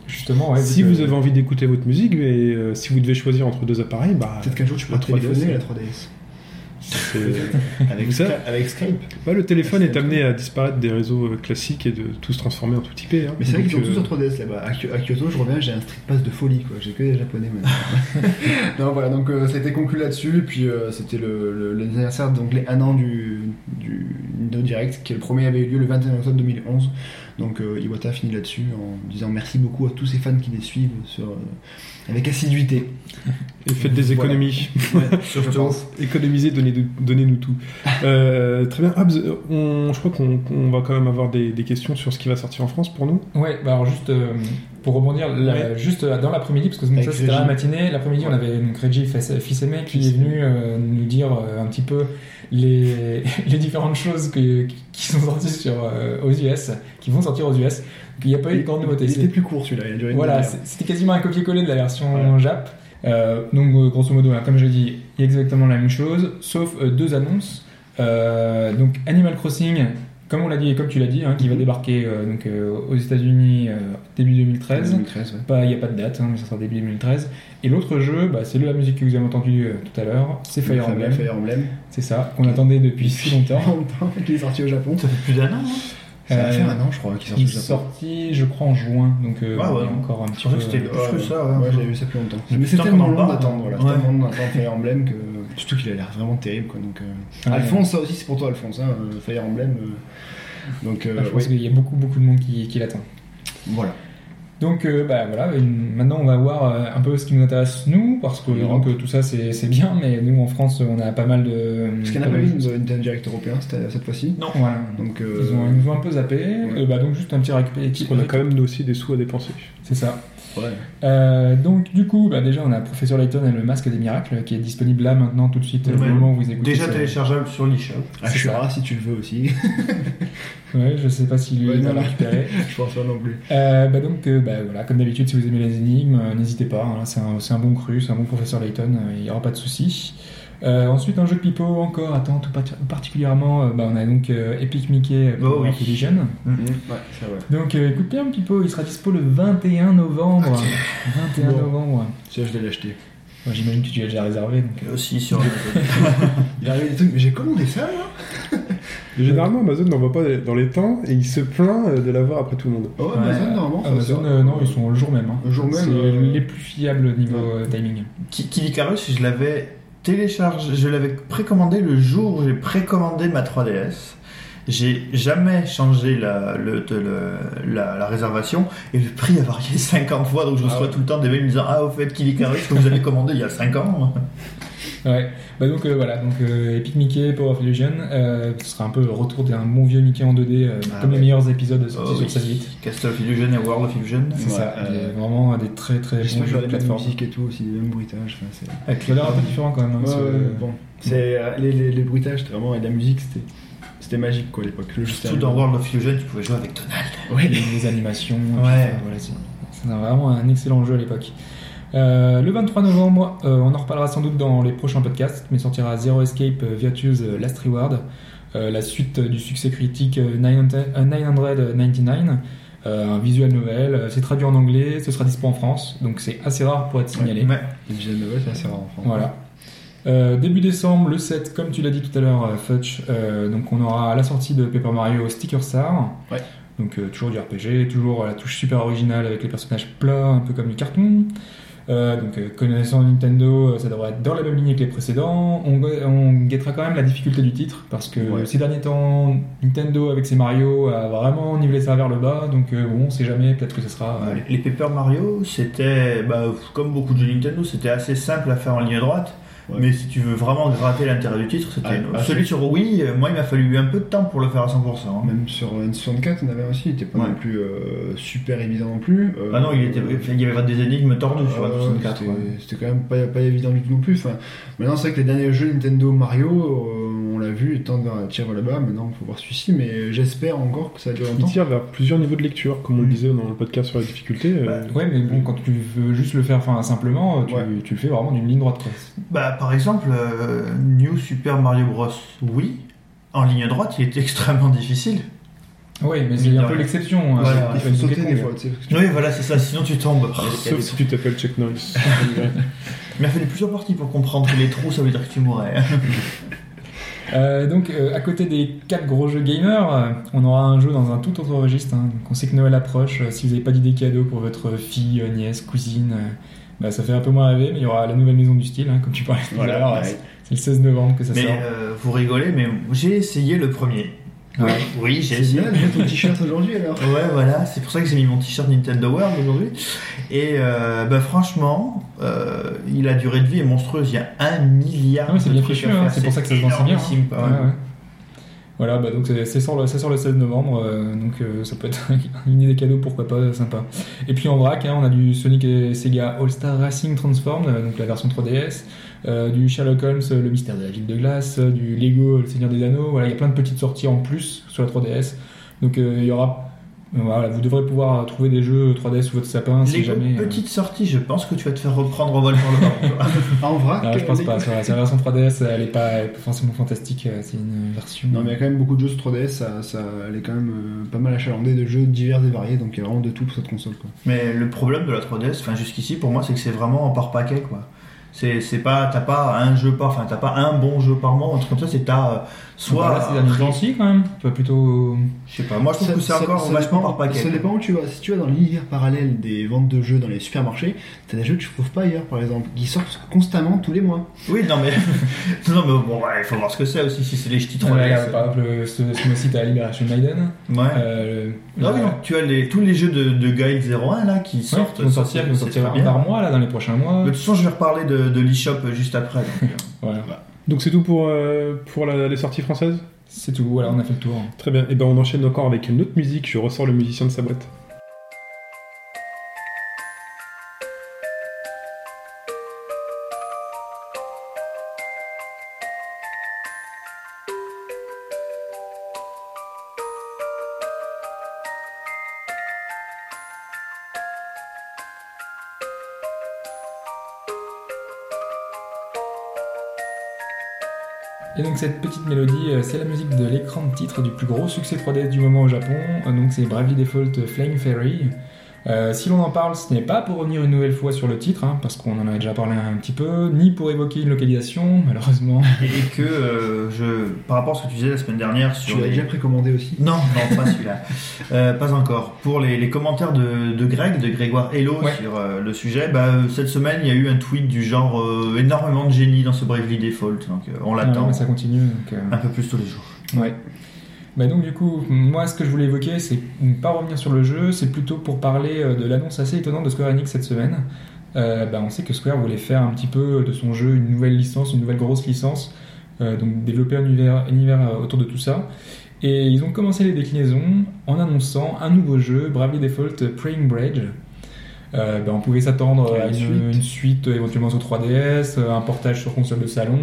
Justement, ouais, si vous avez envie d'écouter votre musique et euh, si vous devez choisir entre deux appareils, bah Peut-être qu'un jour tu pourras La 3DS, téléphoner ouais. la 3DS. C'est- Avec, Ça- avec Skype. Ouais, le téléphone est amené à disparaître des réseaux euh, classiques et de tout se transformer en tout IP. hein. Mais c'est vrai qu'ils sont euh, tous sur 3DS là-bas. À, Kyo- à Kyoto, je reviens, j'ai un Street Pass de folie, quoi. J'ai que des japonais maintenant. *laughs* non, voilà, donc euh, ça a été conclu là-dessus. Et puis euh, c'était le, le- l'anniversaire, donc les 1 an du, du Nintendo Direct, qui est le premier avait eu lieu le 21 octobre 2011. Donc euh, Iwata finit là-dessus en disant merci beaucoup à tous ces fans qui les suivent sur, euh, avec assiduité. Et faites des Voilà. économies. Je pense. *laughs* Économisez, donnez- donnez-nous tout. Euh, très bien. On- je crois qu'on va quand même avoir des, des questions sur ce qui va sortir en France pour nous. Ouais, bah alors juste euh, pour rebondir, la- Ouais. juste euh, dans l'après-midi, parce que donc, Avec ça c'était la matinée, l'après-midi on avait donc Reggie Fils- Fils-Aimé qui est venu euh, nous dire euh, un petit peu les, *laughs* les différentes choses que- qui sont sorties sur, euh, aux US, qui vont sortir aux US. Il n'y a pas eu de grande nouveauté. Il était plus court celui-là, il a duré une Voilà, c'était quasiment un copier-coller de la version Voilà. Jap. Euh, donc, euh, grosso modo, comme je l'ai dit, il y a exactement la même chose, sauf euh, deux annonces. Euh, donc, Animal Crossing, comme on l'a dit et comme tu l'as dit, hein, qui va Mhm. débarquer euh, donc, euh, aux États-Unis euh, début 2013. 2013, ouais. Pas- Il n'y a pas de date, hein, mais ça sera début 2013. Et l'autre jeu, bah, c'est la musique que vous avez entendue euh, tout à l'heure, c'est Fire Emblem. Fire Emblem. C'est ça, qu'on attendait depuis si *laughs* longtemps. Qui est sorti au Japon. Ça fait plus d'un an, hein Ça va Euh, faire un an, je crois, qu'il est sorti Il est sorti, je crois, en juin, donc euh, Ah ouais, il y a encore un petit peu. que c'était- Ouais, Plus que ça, ouais. Ouais, j'avais vu ça plus longtemps. Mais qu'on tellement en long d'attendre, voilà. Ouais. C'est tellement long d'attendre Fire Emblem que. Surtout qu'il a l'air vraiment terrible, quoi. Donc, euh, Ah, ouais. Alphonse, ça aussi, c'est pour toi, Alphonse, hein, euh, Fire Emblem. euh, Donc, euh, Ah, je pense ouais. qu'il y a beaucoup, beaucoup de monde qui, qui l'attend. Voilà. Donc euh, bah, voilà, une- maintenant on va voir euh, un peu ce qui nous intéresse nous, parce que donc, tout ça c'est c'est bien, mais nous en France on a pas mal de... Parce qu'il n'y en a pas eu de Nintendo Direct européen cette, cette fois-ci. Non. Voilà. Donc, euh, Ils, ont, ils nous ont un peu zappé, Euh, bah, donc juste un petit récupératif. On a quand même nous aussi des sous à dépenser. C'est ça. Ouais. Euh, donc du coup, bah, déjà on a Professeur Layton et le Masque des Miracles qui est disponible là maintenant tout de suite au Ouais. moment où vous écoutez. Déjà ce- téléchargeable sur l'eShop. Ashura, si tu le veux aussi. *laughs* Ouais, je sais pas si lui Ouais, il va non. récupérer. je pense pas non plus. Euh, bah donc, euh, bah, voilà, comme d'habitude, si vous aimez les énigmes, euh, n'hésitez pas. hein, c'est un, un bon cru, c'est un bon professeur Layton, euh, il n'y aura pas de souci. Euh, ensuite, un jeu de pipeau encore, attends, tout parti- particulièrement, euh, bah, on a donc euh, Epic Mickey pour Oh oui. Ouais, ça va. Donc euh, écoute bien, Pipo, il sera dispo le 21 novembre. 21 Bon. novembre. Ça, je vais l'acheter. Moi, J'imagine que tu l'as déjà réservé. Donc, euh, aussi sur *laughs* Il arrive des trucs, mais j'ai commandé ça, là Généralement, Amazon n'envoie pas dans les temps et il se plaint de l'avoir après tout le monde. Oh, Ouais. Amazon, normalement, ça Amazon, euh, non, ils sont le jour même. hein. Le jour même, C'est euh, les plus fiables au niveau euh, timing. Ki- Kid Icarus, je l'avais téléchargé, je l'avais précommandé le jour où j'ai précommandé ma 3DS. J'ai jamais changé la, le, le- la, la réservation et le prix a varié *laughs* 50 fois donc je reçois Ah ouais. tout le temps des mails me disant Ah, au fait, Kid Icarus que vous avez commandé il y a 5 ans. Ouais, bah donc euh, voilà, donc euh, Epic Mickey, Power of Illusion, euh, ce sera un peu le retour d'un bon vieux Mickey en 2D, euh, Ah comme ouais. les meilleurs épisodes sortis Oh, sur oui. 16 bits. Castle of Illusion et World of Illusion. C'est Ouais, ça, euh, vraiment des très très bons jeux de plateforme. musiques et tout aussi, les mêmes bruitages. Enfin. Avec Ça a l'air un peu différent quand même. hein, Ouais, ce- ouais, bon. C'est, les, les, les bruitages, c'était vraiment, et la musique, c'était, c'était magique quoi à l'époque. Surtout dans World of Illusion, tu pouvais jouer avec Donald. Ouais. les, les animations. Ouais. voilà, c'est c'est vraiment un excellent jeu à l'époque. Euh, le 23 novembre, euh, on en reparlera sans doute dans les prochains podcasts, mais sortira Zero Escape euh, Virtue's Last Reward, euh, la suite du succès critique euh, 900 euh, 999, euh, un visual novel, c'est traduit en anglais, ce sera dispo en France, donc c'est assez rare pour être signalé. Ouais. Visual novels, c'est assez rare en France. Voilà. Euh, début décembre, le 7, comme tu l'as dit tout à l'heure, euh, Futch, euh, donc on aura la sortie de Paper Mario Sticker Star. Ouais. Donc toujours du RPG, toujours la touche super originale avec les personnages plats, un peu comme du carton. Euh, donc euh, connaissant Nintendo, euh, ça devrait être dans la même lignée que les précédents. On, on guettera quand même la difficulté du titre parce que Ouais. ces derniers temps, Nintendo avec ses Mario a vraiment nivelé ça vers le bas. Donc bon, on sait jamais, peut-être que ce sera. Les Paper Mario, c'était, bah, comme beaucoup de jeux Nintendo, c'était assez simple à faire en ligne droite. Ouais. Mais si tu veux vraiment gratter l'intérêt du titre, c'était Ah, ah, celui sur Wii. euh, Moi, il m'a fallu un peu de temps pour le faire à 100%. hein. Même sur N64, on avait aussi, il était pas Ouais. non plus euh, super évident non plus. Euh, Ah non, il, était, il y avait des énigmes tordues sur la euh, 64. c'était- quand même pas, pas évident du tout non plus. Enfin, maintenant, c'est vrai que les derniers jeux Nintendo Mario, on l'a vu, tendent à tirer là-bas. Maintenant, il faut voir celui-ci, mais j'espère encore que ça dure Il longtemps. tire vers plusieurs niveaux de lecture, comme on le Mm. disait dans le podcast sur la difficulté. euh, Ouais, mais bon, quand tu veux juste le faire enfin, simplement, tu, Ouais. tu le fais vraiment d'une ligne droite. Quoi. Bah, par exemple, euh, New Super Mario Bros. Wii, en ligne droite, il était extrêmement difficile. Oui, mais c'est un peu l'exception. hein, Voilà, Il faut sauter des fois, Oui, voilà, c'est ça, sinon tu tombes. Sauf si tu t'appelles Chuck Norris. *laughs* Il m'a fallu plusieurs parties pour comprendre que les trous, ça veut dire que tu mourrais. *laughs* Euh, donc, euh, à côté des quatre gros jeux gamers, euh, on aura un jeu dans un tout autre registre. hein. Donc, on sait que Noël approche. Si vous n'avez pas d'idée cadeau pour votre fille, nièce, cousine, bah, ça fait un peu moins rêver, mais il y aura la nouvelle maison du style, hein, comme tu parlais tout à l'heure. C'est- le 16 novembre que ça Mais sort. vous rigolez, mais j'ai essayé le premier. Ouais. Oui, j'ai bien, j'ai ton t-shirt aujourd'hui alors. Ouais, voilà, c'est pour ça que j'ai mis mon t-shirt Nintendo World aujourd'hui. Et euh, bah, franchement, euh, il a durée de vie est monstrueuse. Il y a un milliard Ah ouais, c'est de bien trucs hein, c'est pour ça que ça se vend si bien. hein. Ouais, ouais. Voilà, bah donc sur le, c'est sur le 16 novembre, euh, donc euh, ça peut être *laughs* une idée cadeau, pourquoi pas, sympa. Et puis en vrac, hein, on a du Sonic et Sega All-Star Racing Transformed, euh, donc la version 3DS, euh, du Sherlock Holmes, euh, le mystère de la ville de glace, euh, du Lego, le Seigneur des Anneaux, voilà, il y a plein de petites sorties en plus sur la 3DS. Donc il y aura, voilà, vous devrez pouvoir trouver des jeux 3DS sous votre sapin si jamais. euh, petite sortie, je pense que tu vas te faire reprendre en vol pour le quoi. *laughs* En vrac. ah, je pense pas, sur la, sur la version 3DS, elle est pas, elle est pas forcément fantastique, euh, c'est une version. Non, mais il y a quand même beaucoup de jeux sur 3DS, ça, ça, elle est quand même euh, pas mal achalandée de jeux divers et variés, donc il y a vraiment de tout pour cette console. Quoi. Mais le problème de la 3DS, enfin jusqu'ici pour moi, c'est que c'est vraiment par paquet quoi. C'est c'est pas t'as pas un jeu par enfin t'as pas un bon jeu par mois un truc comme ça c'est t'as euh, soit Bah, là, c'est aussi, quand même. Tu vas plutôt. je sais pas moi je trouve Ça- que c'est ça- encore ça vachement dépend- par paquet. Ça dépend où tu vas. Si tu vas dans l'univers parallèle des ventes de jeux dans les supermarchés, t'as des jeux que tu trouves pas ailleurs, par exemple, qui sortent constamment tous les mois. Oui non mais *laughs* non mais bon ouais, il faut voir ce que c'est aussi si c'est les ch'tis Ouais, 3DS. regarde, par exemple, ce, ce mois-ci, t'as Liberation Maiden. Ouais. Euh, Ah oui, non, tu as les, tous les jeux de, de Guide 01 là qui Ouais, sortent. qui vont sortir, vont c'est sortir par mois, là, dans les prochains mois. De toute façon, je vais reparler de, de l'eShop juste après. donc, *laughs* euh. Voilà. Donc c'est tout pour, euh, pour la- les sorties françaises? C'est tout, voilà, on a fait le tour. Très bien. Et ben on enchaîne encore avec une autre musique. Je ressors le musicien de sa boîte. Donc cette petite mélodie, euh, c'est la musique de l'écran de titre du plus gros succès 3DS du moment au Japon. Euh, Donc c'est Bravely Default Flying Fairy. Euh, si l'on en parle, ce n'est pas pour revenir une nouvelle fois sur le titre, hein, parce qu'on en avait déjà parlé un petit peu, ni pour évoquer une localisation, *laughs* malheureusement. Et que euh, je, par rapport à ce que tu disais la semaine dernière Tu sur l'as les... déjà précommandé aussi? Non, non, pas celui-là. *laughs* Euh, pas encore. Pour les, les commentaires de, de Greg, de Grégoire Hello Ouais. sur euh, le sujet, bah, cette semaine, il y a eu un tweet du genre euh, énormément de génie dans ce Bravely Default. Donc, euh, on l'attend Ouais, ça continue. Donc, euh, un peu plus tous les jours. Ouais. Bah donc du coup, moi ce que je voulais évoquer, c'est pas revenir sur le jeu, c'est plutôt pour parler euh, de l'annonce assez étonnante de Square Enix cette semaine. Euh, bah, on sait que Square voulait faire un petit peu de son jeu une nouvelle licence, une nouvelle grosse licence, euh, donc développer un univers, univers autour de tout ça. Et ils ont commencé les déclinaisons en annonçant un nouveau jeu, Bravely Default Praying Bridge. Euh, bah, on pouvait s'attendre à Une une, suite. éventuellement sur 3DS, euh, un portage sur console de salon.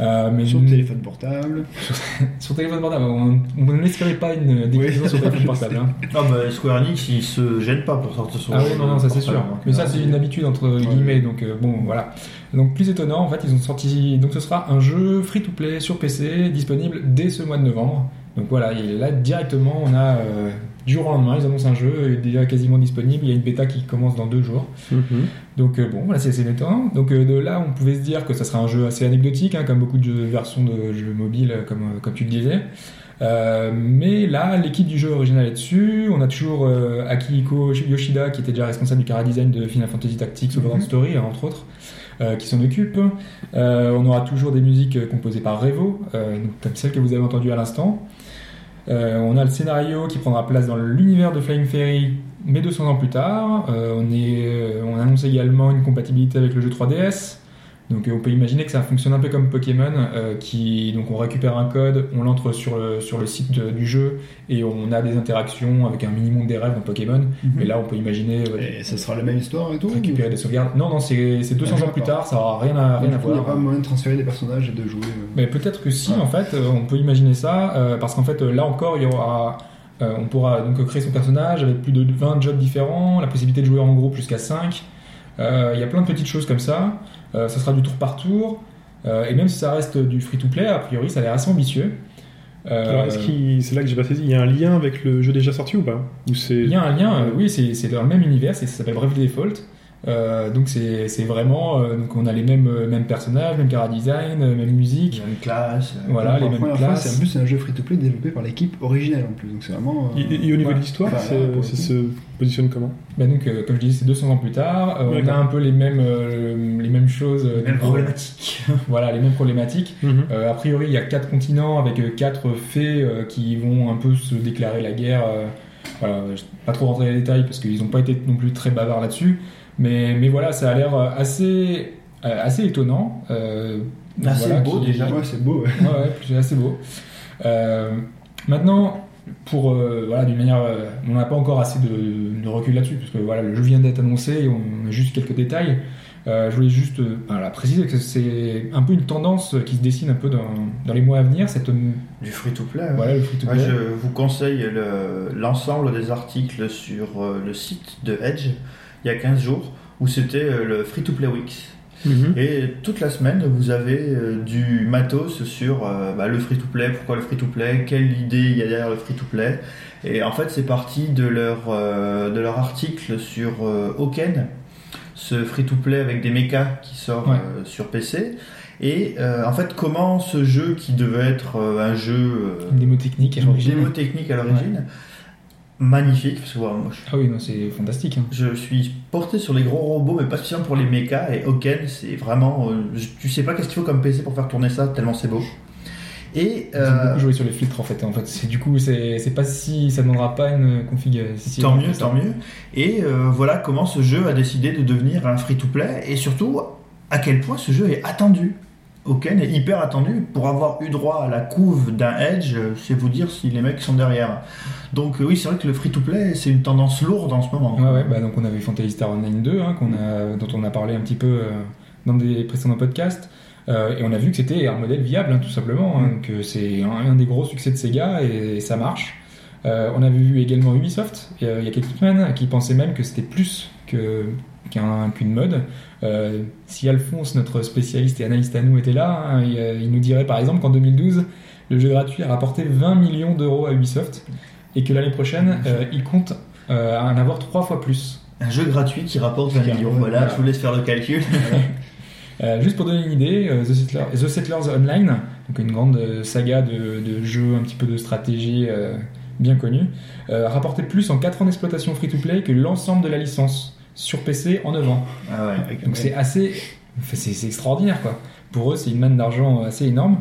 Euh, mais Sur une- téléphone portable. *laughs* sur téléphone portable, on on n'espérait pas une déclinaison Oui, sur téléphone *laughs* portable. hein. Ah bah, Square Enix, ils se gênent pas pour sortir sur Ah oui, non, non, ça c'est sûr. Mais ça, c'est une habitude entre guillemets, donc euh, bon, voilà. Donc, plus étonnant, en fait, ils ont sorti. Donc, ce sera un jeu free-to-play sur PC, disponible dès ce mois de novembre. Donc, voilà, et là, directement, on a. euh, du jour au lendemain, ils annoncent un jeu, il est déjà quasiment disponible. Il y a une bêta qui commence dans deux jours. Donc euh, bon, voilà, c'est assez étonnant. Donc euh, de là, on pouvait se dire que ça serait un jeu assez anecdotique, hein, comme beaucoup de jeux- versions de jeux mobiles, euh, comme, comme tu le disais. Euh, mais là, l'équipe du jeu original est dessus. On a toujours Akihiko Yoshida, qui était déjà responsable du cara design de Final Fantasy Tactics Overworld Story, hein, entre autres, euh, qui s'en occupe. Euh, on aura toujours des musiques composées par Revo, euh, comme celle que vous avez entendue à l'instant. Euh, on a le scénario qui prendra place dans l'univers de Flying Fairy, mais 200 ans plus tard. Euh, on, est, euh, on annonce également une compatibilité avec le jeu 3DS. Donc euh, on peut imaginer que ça fonctionne un peu comme Pokémon, euh, qui donc on récupère un code, on l'entre sur le, sur le site de- du jeu et on a des interactions avec un minimum des rêves dans Pokémon. Mais là on peut imaginer euh, Et ça sera la même histoire et tout. récupérer des sauvegardes. Non, non, c'est c'est 200 Ah, ans plus tard, ça aura rien à, rien à coup, il n'y a voir. pas moyen de transférer des personnages et de jouer. euh. Mais peut-être que si, en fait, euh, on peut imaginer ça, euh, parce qu'en fait, euh, là encore, il y aura, euh, on pourra donc créer son personnage avec plus de 20 jobs différents, la possibilité de jouer en groupe jusqu'à 5. Euh, Il y a plein de petites choses comme ça. Euh, ça sera du tour par tour. Euh, et même si ça reste du free-to-play, a priori, ça a l'air assez ambitieux. Euh, Alors est-ce qu'il c'est là que j'ai pas saisi Il y a un lien avec le jeu déjà sorti ou pas? Ou c'est Il y a un lien, oui, c'est c'est dans le même univers, c'est- ça s'appelle Bravely Default. Euh, donc c'est c'est vraiment euh, donc on a les mêmes euh, mêmes personnages, même cara design, euh, même musique. Même classe. Voilà, les mêmes fois, en classes. plus c'est un jeu free-to-play développé par l'équipe originelle en plus. Donc c'est vraiment. euh, Et, et au niveau Ouais. de l'histoire, ça se positionne comment? Bah donc euh, comme je disais c'est 200 ans plus tard, Euh, on a un peu les mêmes euh, les mêmes choses, euh, Même niveau- problématique. *laughs* Voilà les mêmes problématiques. Euh, a priori, il y a quatre continents avec quatre fées euh, qui vont un peu se déclarer la guerre. euh, voilà, je vais pas trop rentrer dans les détails parce qu'ils n'ont pas été non plus très bavards là-dessus. Mais, mais voilà, ça a l'air euh, assez, euh, assez étonnant. euh, Assez voilà, beau, qui- déjà. Ouais, c'est beau. ouais. Ouais, ouais, c'est assez beau. Euh, maintenant, pour euh, voilà, d'une manière, on n'a pas encore assez de, de recul là-dessus parce que voilà, le jeu vient d'être annoncé et on a juste quelques détails. Euh, je voulais juste euh, voilà, préciser que c'est un peu une tendance qui se dessine un peu dans, dans les mois à venir. Cette Du free-to-play. ouais. voilà le free play. je vous conseille le- l'ensemble des articles sur le site de Edge il y a 15 jours où c'était euh, le Free-to-Play Weeks. Mhm. Et toute la semaine, vous avez euh, du matos sur euh, bah, le free-to-play, pourquoi le free-to-play, quelle idée il y a derrière le free-to-play. Et en fait, c'est parti de leur, euh, de leur article sur euh, Oken, ce free-to-play avec des mechas qui sort Ouais. sur PC. Et en fait, comment ce jeu qui devait être un jeu Une démo technique à une l'origine. démo technique à l'origine, magnifique, parce que moi, je, Ah oui, non, c'est fantastique. hein. je suis porté sur les gros robots, mais pas spécialement pour les mechas, et Oken, c'est vraiment... euh, tu sais pas qu'est-ce qu'il faut comme PC pour faire tourner ça, tellement c'est beau. Et... Euh, beaucoup joué sur les filtres en fait. En fait, c'est du coup, c'est pas si ça demandera pas une config. euh, si tant mieux, tant mieux. Et euh, voilà comment ce jeu a décidé de devenir un free-to-play, et surtout, à quel point ce jeu est attendu. Oken est hyper attendu. Pour avoir eu droit à la couve d'un Edge, euh, c'est vous dire si les mecs sont derrière. Donc euh, oui, c'est vrai que le free-to-play, c'est une tendance lourde en ce moment. Ouais, ouais, bah donc on avait Fantasy Star Online 2, hein, qu'on a, dont on a parlé un petit peu euh, dans des précédents podcasts. Euh, et on a vu que c'était un modèle viable, hein, tout simplement, hein, que c'est un, un des gros succès de Sega et, ça marche. Euh, on a vu également Ubisoft il y a quelques semaines qui pensait même que c'était plus que qu'un- qu'une mode. Euh, si Alphonse, notre spécialiste et analyste à nous, était là, hein, il, il nous dirait par exemple qu'en 2012, le jeu gratuit a rapporté 20 millions d'euros à Ubisoft et que l'année prochaine, euh, il compte euh, en avoir trois fois plus. Un jeu gratuit qui rapporte 20 Qui millions. Voilà, voilà. je vous laisse faire le calcul. *laughs* Euh, juste pour donner une idée, euh, The, Settlers, The Settlers Online, donc une grande saga de, de jeux, un petit peu de stratégie bien connue, a rapporté plus en 4 ans d'exploitation free-to-play que l'ensemble de la licence sur PC en 9 ans. Ah ouais. Donc c'est assez... enfin, c'est extraordinaire quoi. Pour eux, c'est une manne d'argent assez énorme.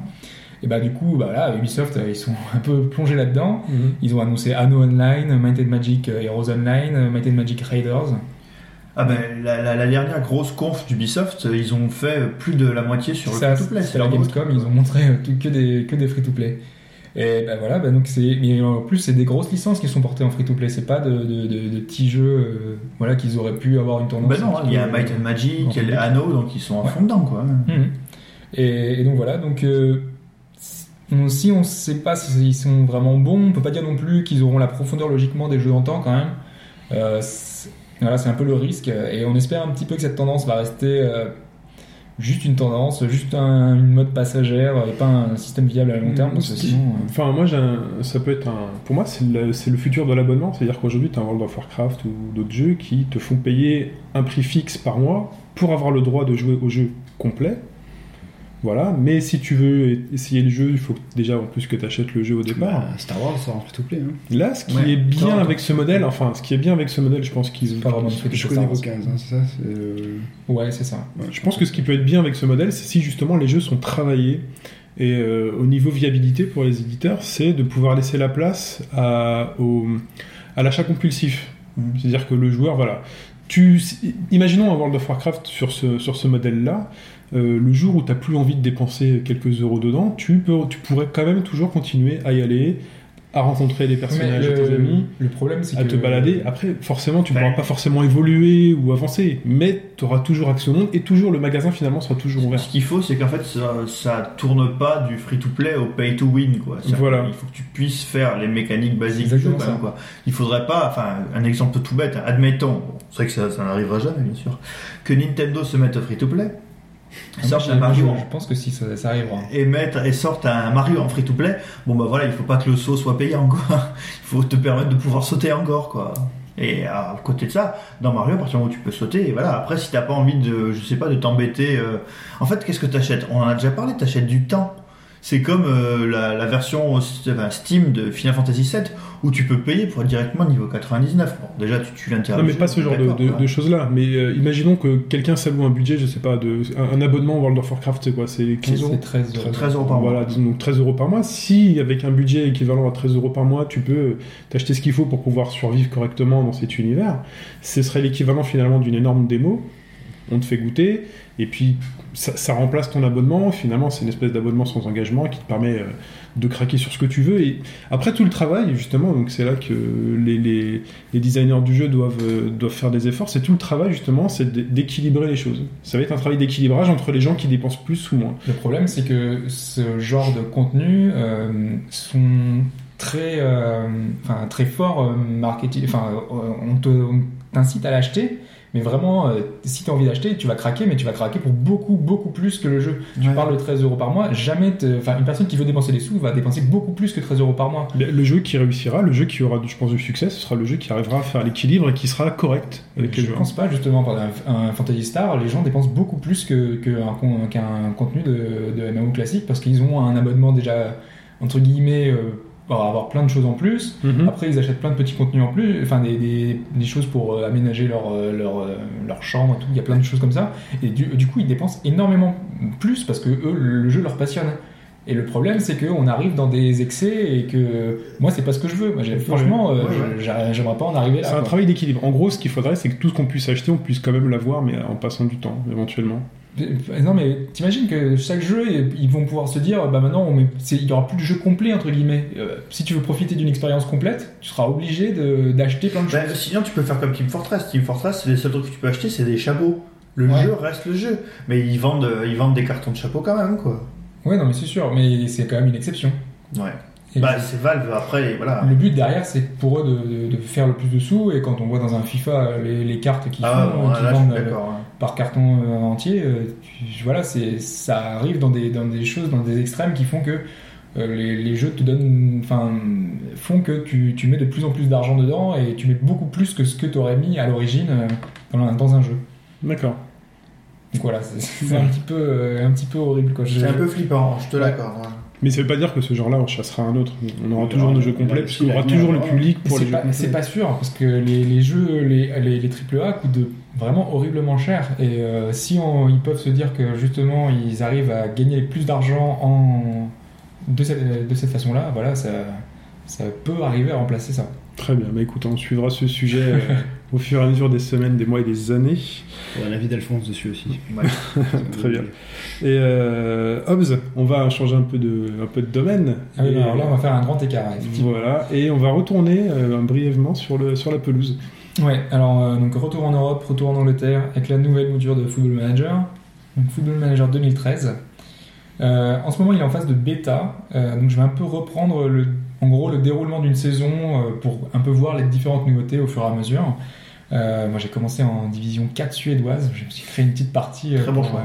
Et bah du coup, bah là, Ubisoft, euh, ils sont *laughs* un peu plongés là-dedans. Mhm. Ils ont annoncé Anno Online, Might and Magic euh, Heroes Online, euh, Might and Magic Raiders. Ah ben, la, la- la dernière grosse conf d'Ubisoft, ils ont fait plus de la moitié sur le free-to-play. c'est la Gamescom, ils ont montré que des, que des free-to-play. Et ben voilà, ben donc c'est, mais en plus c'est des grosses licences qui sont portées en free-to-play, c'est pas de, de, de- de petits jeux, euh, voilà, qu'ils auraient pu avoir une tendance. Ben non, il y a Might and Magic, il y a. Anno, donc ils sont à Ouais. fond dedans, quoi. Mhm. Et, et donc voilà, donc euh, on- si on sait pas s'ils sont vraiment bons, on peut pas dire non plus qu'ils auront la profondeur logiquement des jeux en temps quand même. Euh, c'est- voilà, c'est un peu le risque, et on espère un petit peu que cette tendance va rester euh, juste une tendance, juste un- une mode passagère, et pas un système viable à long terme, parce que Si- sinon. euh, Enfin, moi, j'ai un- ça peut être un. Pour moi, c'est le, c'est le futur de l'abonnement. C'est-à-dire qu'aujourd'hui, tu as un World of Warcraft ou d'autres jeux qui te font payer un prix fixe par mois pour avoir le droit de jouer au jeu complet. Voilà. Mais si tu veux essayer le jeu, il faut déjà en plus que tu achètes le jeu au départ. Bah, Star Wars sort en free-to-play. Hein. Là, ce qui Ouais, est bien avec ce modèle, enfin, ce qui est bien avec ce modèle, je pense qu'ils Pas vraiment Je Star connais Wars. vos 15, hein, c'est ça euh, Ouais, c'est ça. ouais. Je pense que ce qui peut être bien avec ce modèle, c'est si justement les jeux sont travaillés. Et euh, au niveau viabilité pour les éditeurs, c'est de pouvoir laisser la place à, l'achat compulsif. C'est-à-dire que le joueur, voilà. Tu, imaginons un World of Warcraft sur ce, sur ce modèle-là. Euh, le jour où tu n'as plus envie de dépenser quelques euros dedans, tu, peux, tu pourrais quand même toujours continuer à y aller, à rencontrer des personnages et tes amis le problème, c'est à que. te balader. Après, forcément, tu ne Ouais. pourras pas forcément évoluer ou avancer, mais tu auras toujours accès au monde et toujours le magasin finalement sera toujours ouvert. Ce qu'il faut, c'est qu'en fait, ça, ça tourne pas du free-to-play au pay-to-win, quoi. Voilà. Il faut que tu puisses faire les mécaniques basiques du Exactement jeu, quoi. Il faudrait pas, enfin, un exemple tout bête, admettons, bon, c'est vrai que ça, ça n'arrivera jamais, bien sûr, que Nintendo se mette au free-to-play, Ah, un Mario je, je pense que si, ça, ça arrivera. et mettre et sortent un Mario en free to play, bon bah voilà, il faut pas que le saut soit payant quoi. Il faut te permettre de pouvoir sauter encore quoi. Et à côté de ça, dans Mario, à partir du moment où tu peux sauter, et voilà. Après, si t'as pas envie de, je sais pas, de t'embêter, euh, en fait, qu'est-ce que t'achètes? On en a déjà parlé. T'achètes du temps. C'est comme euh, la, la version enfin, Steam de Final Fantasy VII où tu peux payer pour être directement niveau 99. Bon, déjà, tu, tu viens de Non, mais pas ce genre de, de- de choses-là. Mais euh, imaginons que quelqu'un s'alloue un budget, je sais pas, de, un, un abonnement World of Warcraft, c'est quoi? C'est 15 euros? C'est 13 euros. 13 euros par mois. Voilà, disons donc 13 euros par mois. Si, avec un budget équivalent à 13 euros par mois, tu peux euh, t'acheter ce qu'il faut pour pouvoir survivre correctement dans cet univers, ce serait l'équivalent finalement d'une énorme démo. On te fait goûter, et puis ça, remplace ton abonnement. Finalement, c'est une espèce d'abonnement sans engagement qui te permet euh, de craquer sur ce que tu veux. Et après tout le travail, justement, donc c'est là que les, designers du jeu doivent, euh, doivent faire des efforts. C'est tout le travail, justement, c'est d'é- d'équilibrer les choses. Ça va être un travail d'équilibrage entre les gens qui dépensent plus ou moins. Le problème, c'est que ce genre de contenu euh, sont très, enfin, très forts euh, marketing. Enfin, on t'incite à l'acheter, mais vraiment, euh, si tu as envie d'acheter, tu vas craquer, mais tu vas craquer pour beaucoup, beaucoup plus que le jeu. Tu Ouais. parles de 13 euros par mois, jamais. Enfin, une personne qui veut dépenser des sous va dépenser beaucoup plus que 13 euros par mois. Le, le jeu qui réussira, le jeu qui aura, je pense, du succès, ce sera le jeu qui arrivera à faire l'équilibre et qui sera correct avec Je joueurs. pense pas justement par un, un Fantasy Star, les gens dépensent beaucoup plus que qu'un con- qu'un contenu de, de MMO classique parce qu'ils ont un abonnement déjà entre guillemets euh, avoir plein de choses en plus. Mhm. Après ils achètent plein de petits contenus en plus, enfin des, des, des choses pour euh, aménager leur, euh, leur, euh, leur chambre, et tout. il y a plein de choses comme ça. Et du, du coup ils dépensent énormément plus parce que eux le jeu leur passionne. Et le problème, c'est qu'on arrive dans des excès et que moi, c'est pas ce que je veux. Moi, franchement, euh, Ouais, ouais. j'a- j'aimerais pas en arriver là. C'est un quoi. travail d'équilibre. En gros, ce qu'il faudrait, c'est que tout ce qu'on puisse acheter, on puisse quand même l'avoir, mais en passant du temps, éventuellement. Non mais t'imagines que chaque jeu ils vont pouvoir se dire bah maintenant on met- c'est- il y aura plus de jeu complet entre guillemets. Euh, si tu veux profiter d'une expérience complète, tu seras obligé de- d'acheter plein de Bah, choses. sinon, tu peux faire comme Team Fortress. Team Fortress, les seuls trucs que tu peux acheter, c'est des chapeaux. Le Ouais. jeu reste le jeu. Mais ils vendent, euh, ils vendent des cartons de chapeaux quand même, quoi. Ouais non mais c'est sûr, mais c'est quand même une exception. Ouais. Et Bah, c'est Valve, après, voilà. le but derrière c'est pour eux de, de- de faire le plus de sous et quand on voit dans un FIFA euh, les, les cartes qu'ils Ah, font, bon, euh, là, vendent euh, hein. par carton euh, entier, euh, tu- voilà c'est ça arrive dans des dans des choses dans des extrêmes qui font que euh, les, les jeux te donnent, enfin, font que tu, tu mets de plus en plus d'argent dedans et tu mets beaucoup plus que ce que tu aurais mis à l'origine euh, dans, un- dans un jeu. D'accord. Donc voilà, c'est c'est un petit peu, euh, un petit peu horrible quoi. Je- C'est un peu flippant, je te l'accorde. ouais. Mais ça veut pas dire que ce genre-là, on chassera un autre. On aura toujours des jeux complets, le parce qu'il y aura toujours le public pour les C'est jeux pas, c'est pas sûr parce que les, les jeux, les, les, les AAA coûtent de- vraiment horriblement cher et euh, si on- ils peuvent se dire que justement ils arrivent à gagner plus d'argent en de cette, de cette façon-là, voilà, ça, ça peut arriver à remplacer ça. Très bien, bah écoute, on suivra ce sujet euh, *laughs* au fur et à mesure des semaines, des mois et des années. Il y a un avis d'Alphonse dessus aussi. Ouais. *laughs* Très bien. Et euh, Hobbs, on va changer un peu de, un peu de domaine. Ah oui, Et- alors là on va faire un grand écart. effectivement. Voilà, et on va retourner euh, brièvement sur, le, sur la pelouse. Ouais, alors euh, donc retour en Europe, retour en Angleterre avec la nouvelle mouture de Football Manager, donc Football Manager 2013. Euh, en ce moment, il est en phase de bêta, euh, donc je vais un peu reprendre le, en gros le déroulement d'une saison euh, pour un peu voir les différentes nouveautés au fur et à mesure. Euh, moi, j'ai commencé en division 4 suédoise, je me suis créé une petite partie. euh, Très bon pour, choix.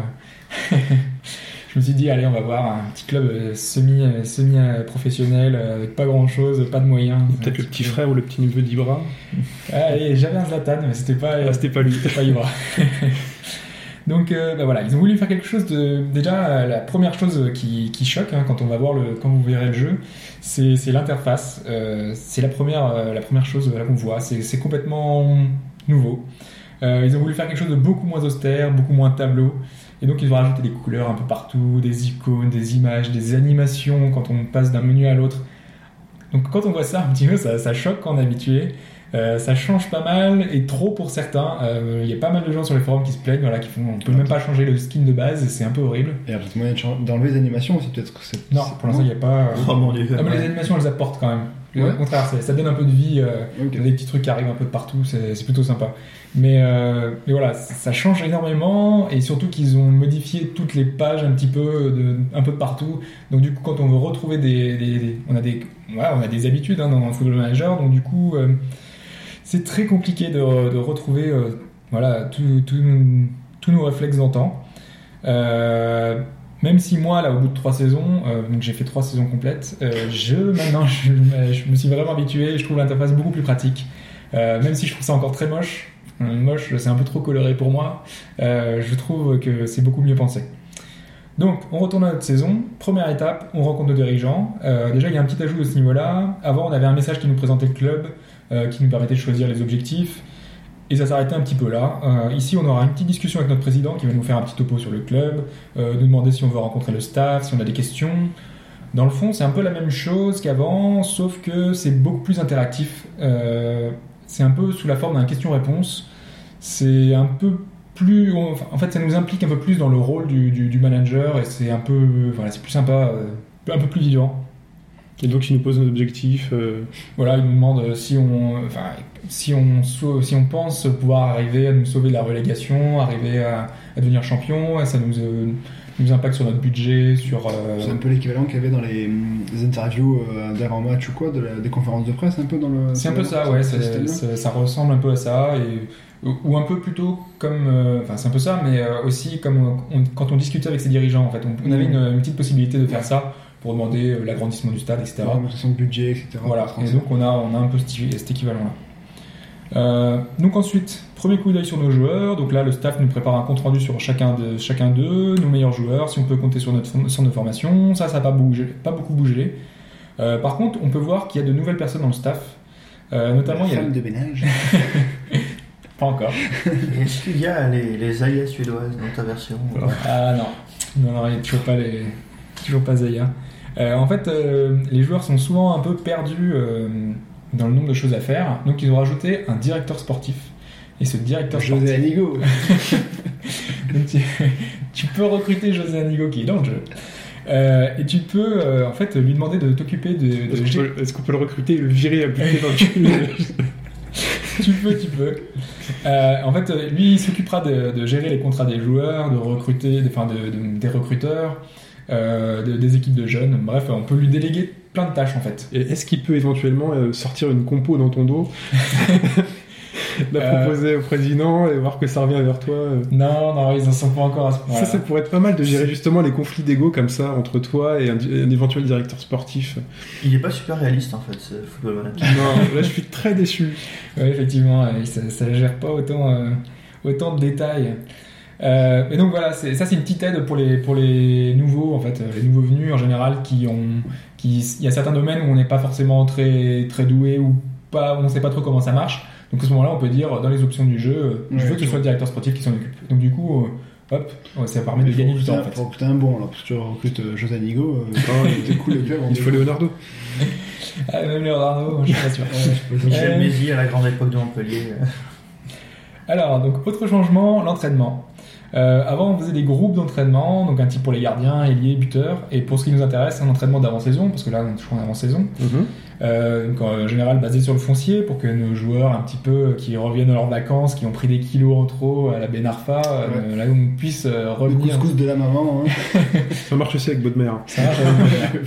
euh, *laughs* je me suis dit, allez, on va voir un petit club euh, semi, semi professionnel avec pas grand chose, pas de moyens. Peut-être le petit peu- frère ou le petit neveu d'Ibra. Allez, j'avais un Zlatan, mais c'était pas. Ah, c'était pas lui. C'était pas Ibra. *laughs* Donc euh, bah voilà, ils ont voulu faire quelque chose de. Déjà, euh, la première chose qui, qui choque hein, quand on va voir le, quand vous verrez le jeu, c'est l'interface. Euh, c'est la première, la première chose qu'on voit. C'est complètement nouveau. Ils ont voulu faire quelque chose de beaucoup moins austère, beaucoup moins tableau. Et donc ils ont rajouté des couleurs un peu partout, des icônes, des images, des animations quand on passe d'un menu à l'autre. Donc quand on voit ça un petit peu, ça, ça choque quand on est habitué. Euh, ça change pas mal et trop pour certains. Euh, Il y a pas mal de gens sur les forums qui se plaignent, voilà, qui font, on peut même pas changer le skin de base et c'est un peu horrible. Et alors, peut-être moyen de d'enlever les animations aussi, peut-être que c'est. Non, pour l'instant il n'y a pas. euh, Oh mon dieu. Ah, mais les animations elles apportent quand même. Ouais. Au contraire, ça, ça donne un peu de vie. euh, Ok. il y a des petits trucs qui arrivent un peu de partout, c'est c'est plutôt sympa. Mais, euh, mais voilà, ça change énormément et surtout qu'ils ont modifié toutes les pages un petit peu de, un peu de partout. Donc du coup, quand on veut retrouver des, des- des- on a des, ouais, on a des habitudes hein, dans le Football Manager, donc du coup, euh, c'est très compliqué de, retrouver, euh, voilà, tous nos- réflexes d'antan. Euh, même si moi, là, au bout de trois saisons, euh, donc j'ai fait trois saisons complètes, je maintenant, je, me- je me suis vraiment habitué. Je trouve l'interface beaucoup plus pratique. Même si je trouve ça encore très moche, moche, c'est un peu trop coloré pour moi, je trouve que c'est beaucoup mieux pensé. Donc, on retourne à notre saison. Première étape, on rencontre nos dirigeants. Euh, déjà, il y a un petit ajout de ce niveau-là. Avant, on avait un message qui nous présentait le club, euh, qui nous permettait de choisir les objectifs. Et ça s'arrêtait un petit peu là. Euh, ici, on aura une petite discussion avec notre président qui va nous faire un petit topo sur le club, nous demander si on veut rencontrer le staff, si on a des questions. Dans le fond, c'est un peu la même chose qu'avant, sauf que c'est beaucoup plus interactif. C'est un peu sous la forme d'un question-réponse. C'est un peu plus. En fait, ça nous implique un peu plus dans le rôle du, du- du manager et c'est un peu. Voilà, c'est plus sympa, euh, un peu plus vivant. Et donc, il nous pose nos objectifs. euh, Voilà, il nous demande si on, enfin, si on, sau- si on pense pouvoir arriver à nous sauver de la relégation, arriver à, à devenir champion, et ça nous, euh, nous impacte sur notre budget, sur. euh, C'est un peu l'équivalent qu'il y avait dans les, les interviews euh, d'avant-match ou quoi, de la- des conférences de presse, un peu dans le. C'est un peu ça, ouais, système-là. c'est- ça ressemble un peu à ça, et, ou- un peu plutôt comme, euh, enfin c'est un peu ça, mais euh, aussi comme on- quand on discutait avec ses dirigeants, en fait, on, on avait une, une petite possibilité de faire ça pour demander euh, l'agrandissement du stade, etc. La augmentation de budget, etc. Voilà, et donc on a, on a un peu cet, cet équivalent-là. Euh, donc ensuite, premier coup d'œil sur nos joueurs. Donc là, le staff nous prépare un compte rendu sur chacun de chacun d'eux, nos meilleurs joueurs, si on peut compter sur notre sur nos formations. Ça, ça n'a pas bougé, pas beaucoup bougé. Euh, par contre, on peut voir qu'il y a de nouvelles personnes dans le staff. Euh, notamment, il y a femme de ménage. *laughs* pas encore. *laughs* Est-ce qu'il y a les, les aïas suédoises dans ta version Ah non, non, non, il n'y a toujours pas les, toujours pas Zaya. En fait, les joueurs sont souvent un peu perdus dans le nombre de choses à faire, donc ils ont rajouté un directeur sportif. Et ce directeur José sportif, Anigo. *laughs* donc tu, tu peux recruter José Anigo qui est dans le jeu. Euh, et tu peux euh, en fait lui demander de t'occuper de, de Est-ce qu'on peut, est-ce qu'on peut le recruter et le virer à buter dans le cul *laughs* *laughs* tu peux, tu peux. Euh, en fait, lui, il s'occupera de, de gérer les contrats des joueurs, de recruter, de- enfin, de- de- des recruteurs, euh, de- des équipes de jeunes. Bref, on peut lui déléguer plein de tâches en fait. Et Est-ce qu'il peut éventuellement euh, sortir une compo dans ton dos *laughs* La Euh. proposer au président et voir que ça revient vers toi euh. Non, non, ils en sont pas encore à ce point. Ça, ça pourrait être pas mal de gérer justement les conflits d'ego comme ça entre toi et un, un éventuel directeur sportif. Il est pas super réaliste en fait, ce football manager. Non, là je suis très déçu. *laughs* Oui, effectivement, ça, ça gère pas autant, euh, autant de détails. Euh, mais donc voilà, ça c'est une petite aide pour les, pour les nouveaux, en fait, euh, les nouveaux venus en général qui ont, qui, il y a certains domaines où on n'est pas forcément très, très doué ou pas, on ne sait pas trop comment ça marche. Donc à ce moment-là, on peut dire dans les options du jeu, euh, je Ouais, veux que ce soit le directeur sportif qui s'en occupe. Donc du coup, euh, hop, ouais, ça permet de Il gagner du temps en fait. recruter un bon, alors, parce que tu recrutes euh, José Anigo, euh, *laughs* c'est cool le club. Il faut. Leonardo. *laughs* Ah, même Leonardo, je suis pas sûr. *laughs* Michel Mézi à la grande époque de Montpellier. Alors, donc, autre changement, l'entraînement. Euh, avant, on faisait des groupes d'entraînement, donc un type pour les gardiens, ailiers, buteurs, et pour ce qui nous intéresse, un entraînement d'avant-saison, parce que là, on est toujours en avant-saison. Euh, donc, en général, basé sur le foncier, pour que nos joueurs, un petit peu, qui reviennent de leurs vacances, qui ont pris des kilos en trop à la Benarfa, euh, là, on puisse euh, Le revenir. couscous de la maman. hein. *laughs* Ça marche aussi avec Bodmer. Ça marche, euh,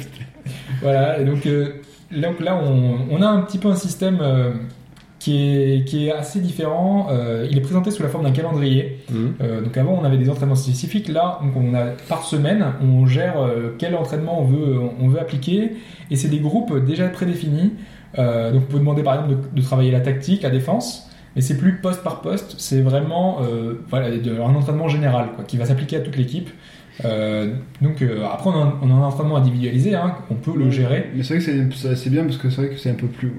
voilà, et donc, euh, donc là, on, on a un petit peu un système euh, qui, est, qui est assez différent. Euh, il est présenté sous la forme d'un calendrier. Mhm. Euh, donc avant, on avait des entraînements spécifiques. Là, donc on a par semaine, on gère euh, quel entraînement on veut, on veut appliquer, et c'est des groupes déjà prédéfinis. Euh, donc on peut demander par exemple de, de travailler la tactique, la défense, mais c'est plus poste par poste. C'est vraiment voilà, un entraînement général quoi, qui va s'appliquer à toute l'équipe. Euh, donc euh, après, on a, un, on a un entraînement individualisé, hein, on peut le gérer. Mais c'est vrai que c'est- bien parce que c'est vrai que c'est un peu plus,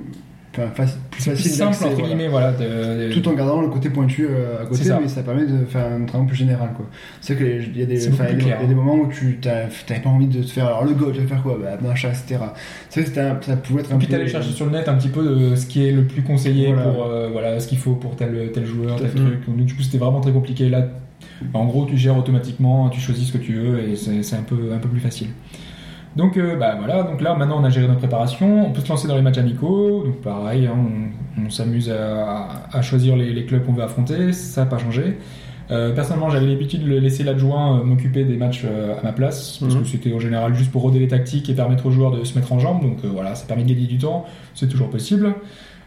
faci- plus facile simple entre guillemets, voilà. de- Tout en gardant le côté pointu euh, à côté, ça. mais ça permet de faire un travail plus général. quoi. C'est enfin, il y y a des moments où tu n'avais pas envie de te faire alors le go, tu vas faire quoi? Bah, machin, etc. C'est que ça pouvait être Et un puis t'allais chercher sur le net un petit peu de ce qui est le plus conseillé Voilà. pour euh, voilà ce qu'il faut pour tel tel joueur, tel fait. truc. Donc du coup c'était vraiment très compliqué. Là, en gros tu gères automatiquement, tu choisis ce que tu veux et c'est c'est un peu un peu plus facile. Donc euh, bah voilà, donc là maintenant on a géré notre préparation, on peut se lancer dans les matchs amicaux, donc pareil, hein, on, on s'amuse à, à choisir les, les clubs qu'on veut affronter, ça n'a pas changé. Euh, personnellement, j'avais l'habitude de laisser l'adjoint euh, m'occuper des matchs à ma place, parce Mhm. que c'était en général juste pour roder les tactiques et permettre aux joueurs de se mettre en jambes, donc voilà, ça permet de gagner du temps, c'est toujours possible.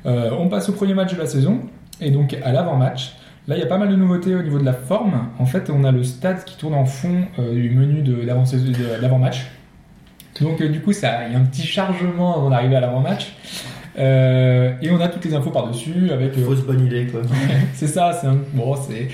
On passe au premier match de la saison, et donc à l'avant-match. Là, il y a pas mal de nouveautés au niveau de la forme. En fait, on a le stade qui tourne en fond euh, du menu de l'avant-match. Donc, euh, du coup, ça- il y a un petit chargement avant d'arriver à l'avant-match. Euh, et on a toutes les infos par-dessus avec. euh, Fausse bonne idée, quoi. *laughs* c'est ça, c'est un... bon, c'est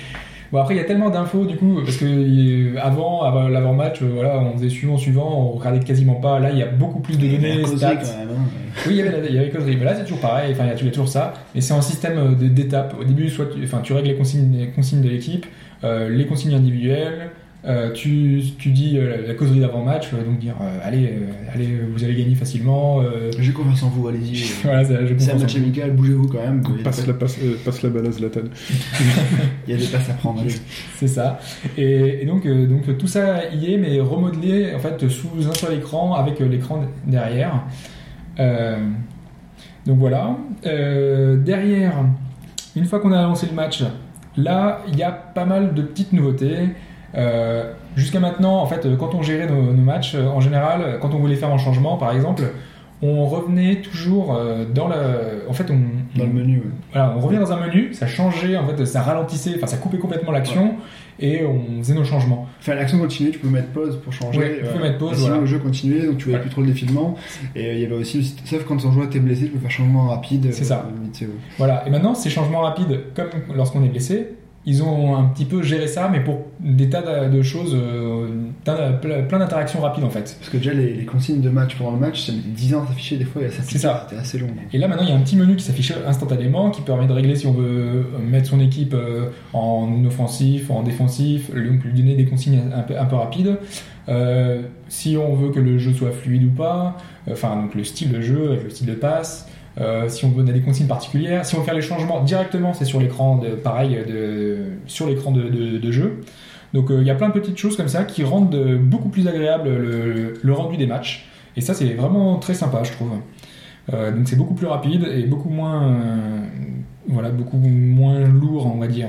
bon après il y a tellement d'infos du coup parce que avant, avant l'avant-match, euh, voilà, on faisait suivant suivant, on regardait quasiment pas. Là, il y a beaucoup plus de données, stats. quand même. hein. Oui, il y avait il y avait causerie, mais là c'est toujours pareil. Enfin, il y a toujours ça, mais c'est un système d'étapes. Au début, soit tu, enfin, tu règles les consignes, les consignes de l'équipe, euh, les consignes individuelles. Euh, tu, tu dis euh, la causerie d'avant-match, euh, donc dire euh, allez, euh, allez, vous allez gagner facilement. euh, J'ai confiance en vous, allez-y. *laughs* voilà, c'est un match amical, bougez-vous quand même. Passe la, passe, euh, passe la balle à Zlatan. *laughs* Il y a des passes à prendre. *laughs* C'est ça. Et, et donc, euh, donc tout ça y est, mais remodelé en fait sous un seul écran avec euh, l'écran derrière. Euh, donc voilà. Euh, derrière, une fois qu'on a lancé le match, là il y a pas mal de petites nouveautés. Euh, Jusqu'à maintenant, en fait, euh, quand on gérait nos, nos matchs, euh, en général, quand on voulait faire un changement, par exemple, on revenait toujours dans le. En fait, on, Dans le menu, ouais. voilà, on revient dans un menu, ça changeait, en fait, ça ralentissait, enfin ça coupait complètement l'action et on faisait nos changements. Enfin, l'action continuait, tu peux mettre pause pour changer. Ouais, tu peux mettre pause, Sinon, voilà. le jeu continuait, donc tu voyais Ouais. plus trop le défilement. Et il y avait aussi, sauf quand ton joueur était blessé, tu peux faire changement rapide. C'est ça. Voilà, et maintenant ces changements rapides, comme lorsqu'on est blessé, ils ont un petit peu géré ça, mais pour des tas de choses, euh, plein d'interactions rapides en fait. Parce que déjà, les, les consignes de match pendant le match, ça met 10 ans à s'afficher des fois, et ça. C'était assez long. Et là maintenant il y a un petit menu qui s'affiche instantanément, qui permet de régler si on veut euh, mettre son équipe euh, en offensif, en défensif, donc lui donner des consignes un peu, un peu rapides. Euh, si on veut que le jeu soit fluide ou pas, enfin donc le style de jeu, avec le style de passe, euh, si on veut donner des consignes particulières, si on veut faire les changements directement, c'est sur l'écran de pareil de, sur l'écran de, jeu. Donc euh, il y a plein de petites choses comme ça qui rendent beaucoup plus agréable le, rendu des matchs. Et ça c'est vraiment très sympa je trouve. Euh, donc c'est beaucoup plus rapide et beaucoup moins voilà beaucoup moins lourd on va dire.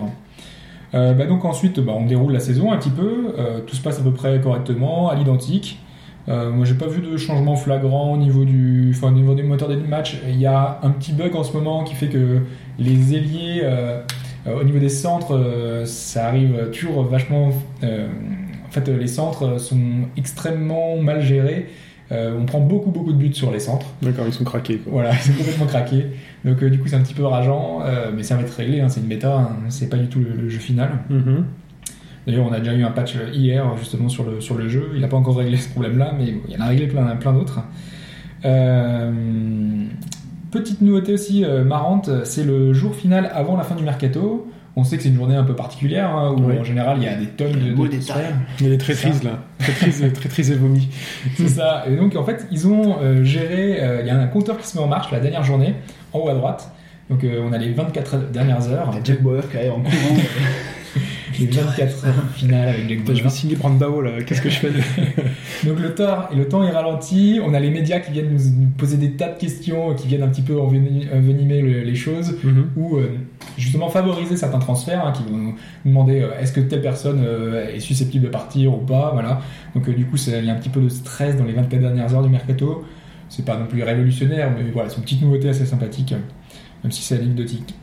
Bah donc ensuite bah, on déroule la saison un petit peu, tout se passe à peu près correctement, à l'identique. Euh, moi j'ai pas vu de changement flagrant au niveau du, enfin, au niveau des moteurs des matchs. Il y a un petit bug en ce moment qui fait que les ailiers euh, euh, au niveau des centres, euh, ça arrive toujours vachement. en fait, les centres sont extrêmement mal gérés. On prend beaucoup beaucoup de buts sur les centres. D'accord, ils sont craqués. Quoi. Voilà, *laughs* c'est complètement craqué. Donc du coup c'est un petit peu rageant, mais ça va être réglé. hein, c'est une bêta, hein, c'est pas du tout le, le jeu final. Mhm. D'ailleurs, on a déjà eu un patch hier justement sur le, sur le jeu. Il n'a pas encore réglé ce problème-là, mais il en a réglé plein, plein d'autres. Euh, petite nouveauté aussi euh, marrante, c'est le jour final avant la fin du mercato. On sait que c'est une journée un peu particulière hein, où Oui. en général il y a des tonnes de, de. Il y a des traîtrises là. Traîtrises, traîtrises et vomi. *laughs* C'est ça. Et donc en fait ils ont euh, géré. euh, Il y a un compteur qui se met en marche la dernière journée en haut à droite. Donc euh, on a les 24 dernières heures, Jack Bauer qui arrive en courant. *laughs* les 24 heures finales avec Putain, je vais signer Brandao là. Qu'est-ce que je fais *laughs* Donc le temps, et le temps est ralenti, on a les médias qui viennent nous poser des tas de questions, qui viennent un petit peu enveni- envenimer le- les choses, Mhm. ou euh, justement favoriser certains transferts, hein, qui vont nous demander euh, est-ce que telle personne euh, est susceptible de partir ou pas, voilà. Donc du coup il y a un petit peu de stress dans les 24 dernières heures du mercato, c'est pas non plus révolutionnaire, mais voilà, c'est une petite nouveauté assez sympathique, même si c'est anecdotique.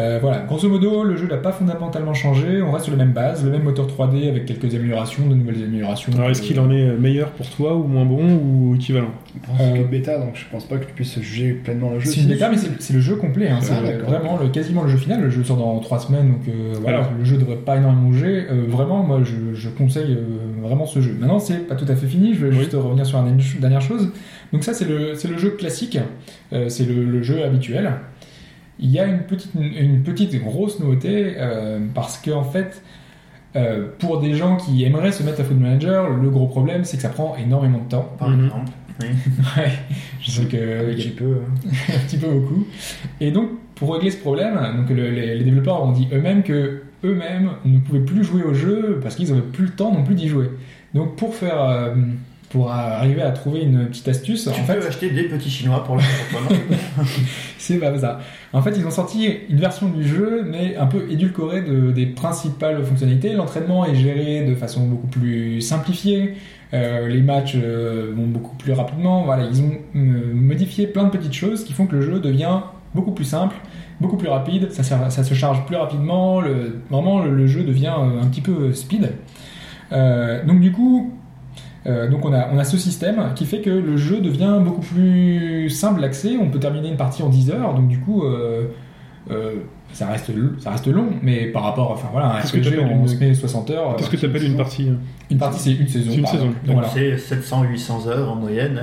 Euh, voilà, grosso modo, le jeu n'a pas fondamentalement changé, on reste sur la même base, le même moteur 3D avec quelques améliorations, de nouvelles améliorations. Alors est-ce qu'il en est meilleur pour toi ou moins bon ou équivalent? C'est Euh, une bêta, donc je pense pas que tu puisses juger pleinement le jeu. C'est une bêta, mais c'est le jeu complet. Hein. C'est Ah, vraiment le, quasiment le jeu final. Le jeu sort dans 3 semaines, donc euh, voilà, Alors. le jeu devrait pas énormément bouger. Euh, vraiment, moi, je, je conseille euh, vraiment ce jeu. Maintenant, c'est pas tout à fait fini. Je vais juste revenir sur une dernière chose. Donc ça, c'est le, jeu classique. Euh, c'est le, le jeu habituel. Il y a une petite, une petite grosse nouveauté euh, parce que en fait, euh, pour des gens qui aimeraient se mettre à Food Manager, le gros problème, c'est que ça prend énormément de temps. Par Mhm. exemple. Oui. *laughs* Ouais, je sais que Un petit peu. hein. *laughs* un petit peu beaucoup. Et donc, pour régler ce problème, donc le- les, les développeurs ont dit eux-mêmes que eux-mêmes ne pouvaient plus jouer au jeu parce qu'ils n'avaient plus le temps non plus d'y jouer. Donc, pour faire, euh, pour arriver à trouver une petite astuce, en Tu fait, peux acheter des petits chinois pour le *laughs* c'est pas ça. En fait, ils ont sorti une version du jeu, mais un peu édulcorée de, des principales fonctionnalités. L'entraînement est géré de façon beaucoup plus simplifiée. Euh, les matchs euh, vont beaucoup plus rapidement. Voilà, ils ont euh, modifié plein de petites choses qui font que le jeu devient beaucoup plus simple, beaucoup plus rapide. Ça, se- ça se charge plus rapidement. Le, vraiment, le, le jeu devient un petit peu speed. Donc du coup, Euh, donc on a, on a ce système qui fait que le jeu devient beaucoup plus simple d'accès. On peut terminer une partie en 10 heures, donc du coup, euh, euh, ça, reste, ça reste long, mais par rapport, enfin voilà, un RPG, on une- se met 60 heures. Qu'est-ce que tu appelles une partie hein Une partie, c'est une saison. C'est une saison. Donc voilà. C'est 700-800 heures en moyenne.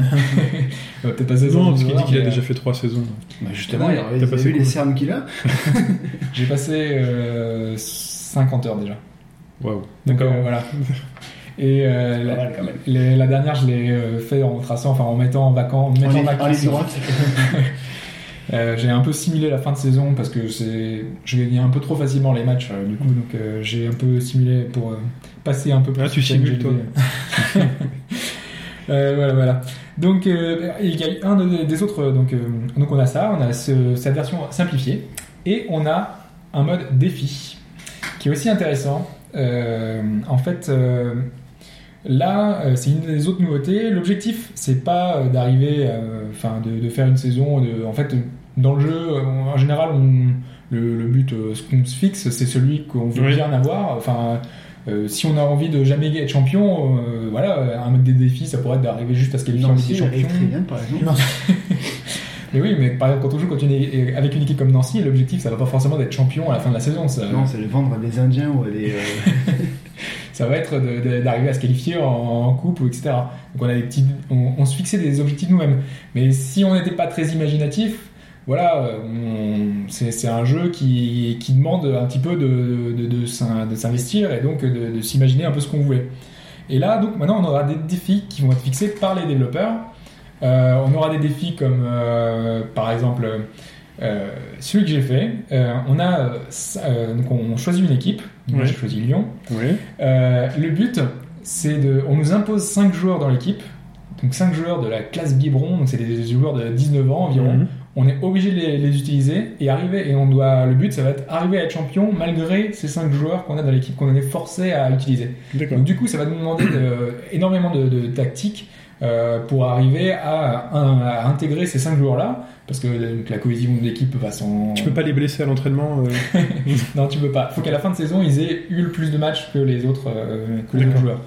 *laughs* Peut-être pas saison. Non, parce qu'il dit qu'il a déjà fait trois saisons. Bah, justement, Ouais, il a passé vu les cernes qu'il a *laughs* J'ai passé euh, 50 heures déjà. Waouh. D'accord. euh, voilà. *laughs* Et euh, la, mal, quand même. les- la dernière, je l'ai euh, fait en traçant, enfin en mettant en vacances, en mettant en vacances. *laughs* Euh, j'ai un peu simulé la fin de saison parce que c'est, je gagnais un peu trop facilement les matchs euh, du coup, donc euh, j'ai un peu simulé pour euh, passer un peu plus. Ah, tu simules, toi. *laughs* Euh, voilà, voilà. Donc euh, il y a un de- des autres, donc euh, donc on a ça, on a ce- cette version simplifiée et on a un mode défi qui est aussi intéressant. Euh, en fait. Là, euh, c'est une des autres nouveautés. L'objectif, c'est pas euh, d'arriver, euh, enfin, de, de faire une saison. De, en fait, dans le jeu, en général, on, le, le but, euh, ce qu'on se fixe, c'est celui qu'on veut Oui. bien avoir. Enfin, euh, si on a envie de jamais être champion, euh, voilà, un mode des défis, ça pourrait être d'arriver juste à se qualifier en Ligue Champions. très bien, par exemple. *laughs* Mais oui, mais par exemple, quand on joue quand é- avec une équipe comme Nancy, l'objectif, ça va pas forcément d'être champion à la fin de la saison. Ça, Non, c'est le vendre à des Indiens ou à des. euh, *laughs* ça va être d'arriver à se qualifier en, coupe ou etc. Donc on a des petits, on, se fixait des objectifs nous-mêmes. Mais si on n'était pas très imaginatif, voilà, c'est un jeu qui, demande un petit peu de, de, de s'in- de s'investir et donc de, de s'imaginer un peu ce qu'on voulait. Et là, donc maintenant, on aura des défis qui vont être fixés par les développeurs. Euh, on aura des défis comme, euh, par exemple, euh, celui que j'ai fait. Euh, on a, euh, euh, donc on choisit une équipe. Moi, j'ai choisi Lyon. Oui. Le but, c'est de. On nous impose 5 joueurs dans l'équipe. Donc 5 joueurs de la classe biberon, donc c'est des joueurs de 19 ans environ. Mhm. On est obligé de les, les utiliser et arriver. Et on doit. Le but, ça va être arriver à être champion malgré ces 5 joueurs qu'on a dans l'équipe qu'on est forcé à utiliser. Donc du coup, ça va nous demander de- énormément de, de tactiques euh, pour arriver à, intégrer ces 5 joueurs-là. Parce que donc, la cohésion de l'équipe va s'en. Tu peux pas les blesser à l'entraînement euh, *laughs* Non, tu peux pas. Faut qu'à la fin de saison, ils aient eu le plus de matchs que les autres, euh, que les autres D'accord. joueurs.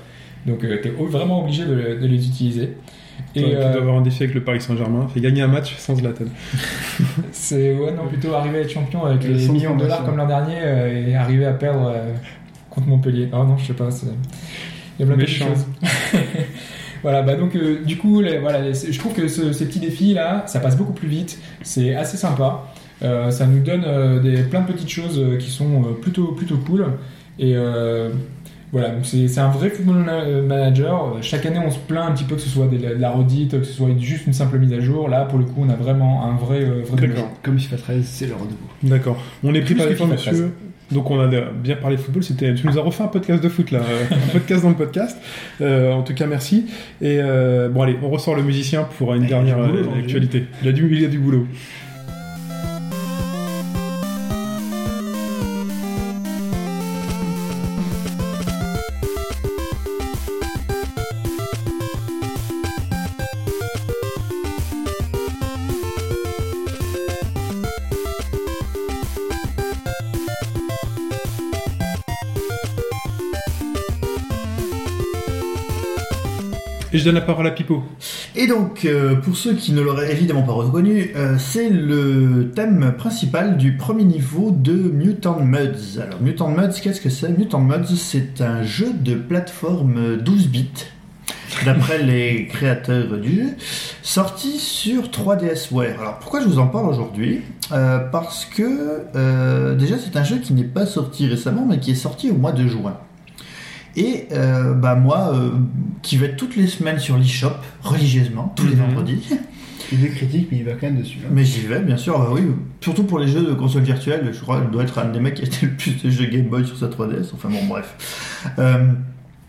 Donc, tu es vraiment obligé de, de les utiliser. Et tu euh, dois avoir un défi avec le Paris Saint-Germain. C'est gagner un match sans Zlatan. *laughs* c'est ouais, non, plutôt arriver à être champion avec les millions de dollars comme l'an dernier euh, et arriver à perdre euh, contre Montpellier. Oh non, je sais pas. c'est- Il y a plein de choses. *laughs* voilà, bah donc du coup, je trouve que ce- ces petits défis là, ça passe beaucoup plus vite. C'est assez sympa. Euh, ça nous donne euh, des, plein de petites choses euh, qui sont euh, plutôt, plutôt cool. Euh, voilà, c'est un vrai football na- manager. Euh, Chaque année, on se plaint un petit peu que ce soit des- de la redite, que ce soit juste une simple mise à jour. Là, pour le coup, on a vraiment un vrai, euh, vrai D'accord. Comme FIFA 13, c'est le renouveau. D'accord. On est pris par les temps, FIFA monsieur. Donc on a bien parlé de football. C'était, tu nous as refait un podcast de foot là, euh, un *laughs* podcast dans le podcast. Euh, en tout cas, merci. Et euh, bon allez, on ressort le musicien pour une Il y a dernière du boulot euh, aujourd'hui. actualité. Il a du, il a du boulot. Je donne la parole à Pipo. Et donc, euh, pour ceux qui ne l'auraient évidemment pas reconnu, euh, c'est le thème principal du premier niveau de Mutant Muds. Alors, Mutant Muds, qu'est-ce que c'est? Mutant Muds, c'est un jeu de plateforme 12 bits, d'après *laughs* les créateurs du jeu, sorti sur 3DSware. Alors, pourquoi je vous en parle aujourd'hui? Euh, Parce que, euh, déjà, c'est un jeu qui n'est pas sorti récemment, mais qui est sorti au mois de juin. Et euh, bah moi, euh, qui vais toutes les semaines sur l'eShop, religieusement, tous les Mhm. vendredis, Il est critique, mais il va quand même dessus. hein. mais j'y vais bien sûr, bah oui, surtout pour les jeux de console virtuelle, je crois qu'il doit être un des mecs qui a été le plus de jeux Game Boy sur sa 3DS, enfin bon bref. Euh,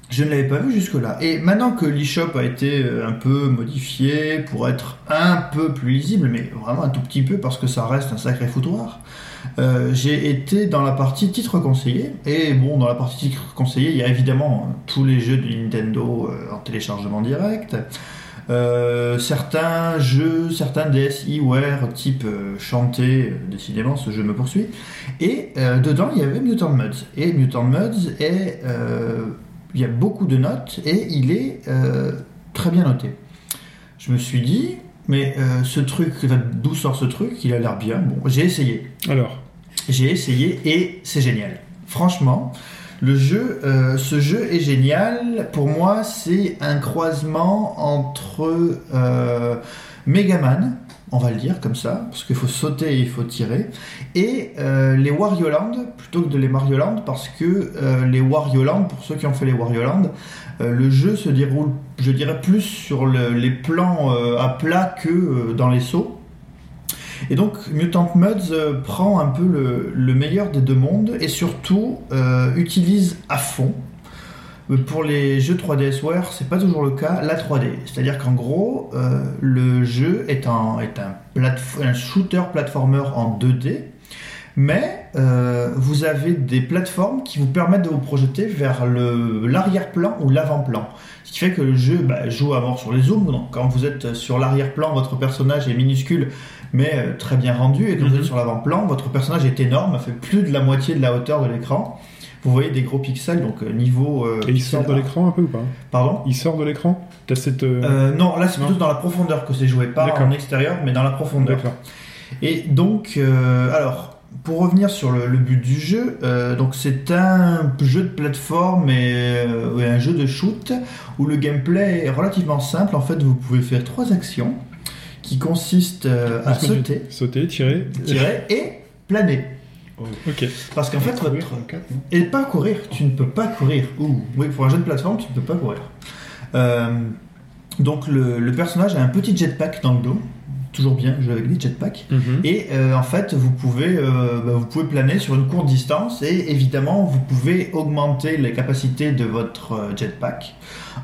je ne l'avais pas vu jusque-là. Et maintenant que l'eShop a été euh, un peu modifié pour être un peu plus lisible, mais vraiment un tout petit peu parce que ça reste un sacré foutoir, euh, j'ai été dans la partie titres conseillés. Et bon, dans la partie titres conseillés, il y a évidemment euh, tous les jeux de Nintendo euh, en téléchargement direct. Certains jeux, certains DSiWare type chanté, décidément ce jeu me poursuit. Et dedans il y avait Mutant Muds. Et Mutant Muds est il y a beaucoup de notes et il est très bien noté. Je me suis dit, mais euh, ce truc, d'où sort ce truc Il a l'air bien. Bon, j'ai essayé. Alors, J'ai essayé et c'est génial. Franchement, le jeu, euh, ce jeu est génial. Pour moi, c'est un croisement entre euh, Megaman, on va le dire comme ça, parce qu'il faut sauter et il faut tirer, et euh, les Wario Land plutôt que de les Mario Land, parce que les Wario Land, pour ceux qui ont fait les Wario Land, le jeu se déroule, je dirais, plus sur le- les plans euh, à plat que euh, dans les sauts. Et donc Mutant Muds euh, prend un peu le, le meilleur des deux mondes et surtout utilise à fond. Pour les jeux 3DSware, c'est pas toujours le cas, la 3D. C'est-à-dire qu'en gros, le jeu est un, un shooter platformer en 2D, mais euh, vous avez des plateformes qui vous permettent de vous projeter vers l'arrière-plan ou l'avant-plan. Ce qui fait que le jeu bah, joue à mort sur les zooms. Donc quand vous êtes sur l'arrière-plan, votre personnage est minuscule mais euh, très bien rendu. Et quand vous Mhm. êtes sur l'avant-plan, votre personnage est énorme, fait plus de la moitié de la hauteur de l'écran. Vous voyez des gros pixels, donc euh, niveau. euh, et il sort de l'écran un peu ou pas? Pardon? Il sort de l'écran? Cette. euh, Non, là c'est plutôt dans la profondeur que c'est joué, pas en extérieur, mais dans la profondeur. D'accord. Et donc, euh, alors, pour revenir sur le, le but du jeu, euh, donc c'est un jeu de plateforme et, euh, et un jeu de shoot où le gameplay est relativement simple. En fait, vous pouvez faire trois actions qui consistent euh, à sauter, Sauter, tirer. tirer et planer. Ok. Parce qu'en fait, Courir, votre... Et pas courir, tu ne peux pas courir. Ouh, oui, pour un jeu de plateforme, tu ne peux pas courir. Euh, donc le, le personnage a un petit jetpack dans le dos. Toujours bien, jouer avec des jetpacks. Mhm. Et euh, en fait, vous pouvez, euh, bah, vous pouvez planer sur une courte distance et évidemment, vous pouvez augmenter les capacités de votre euh, jetpack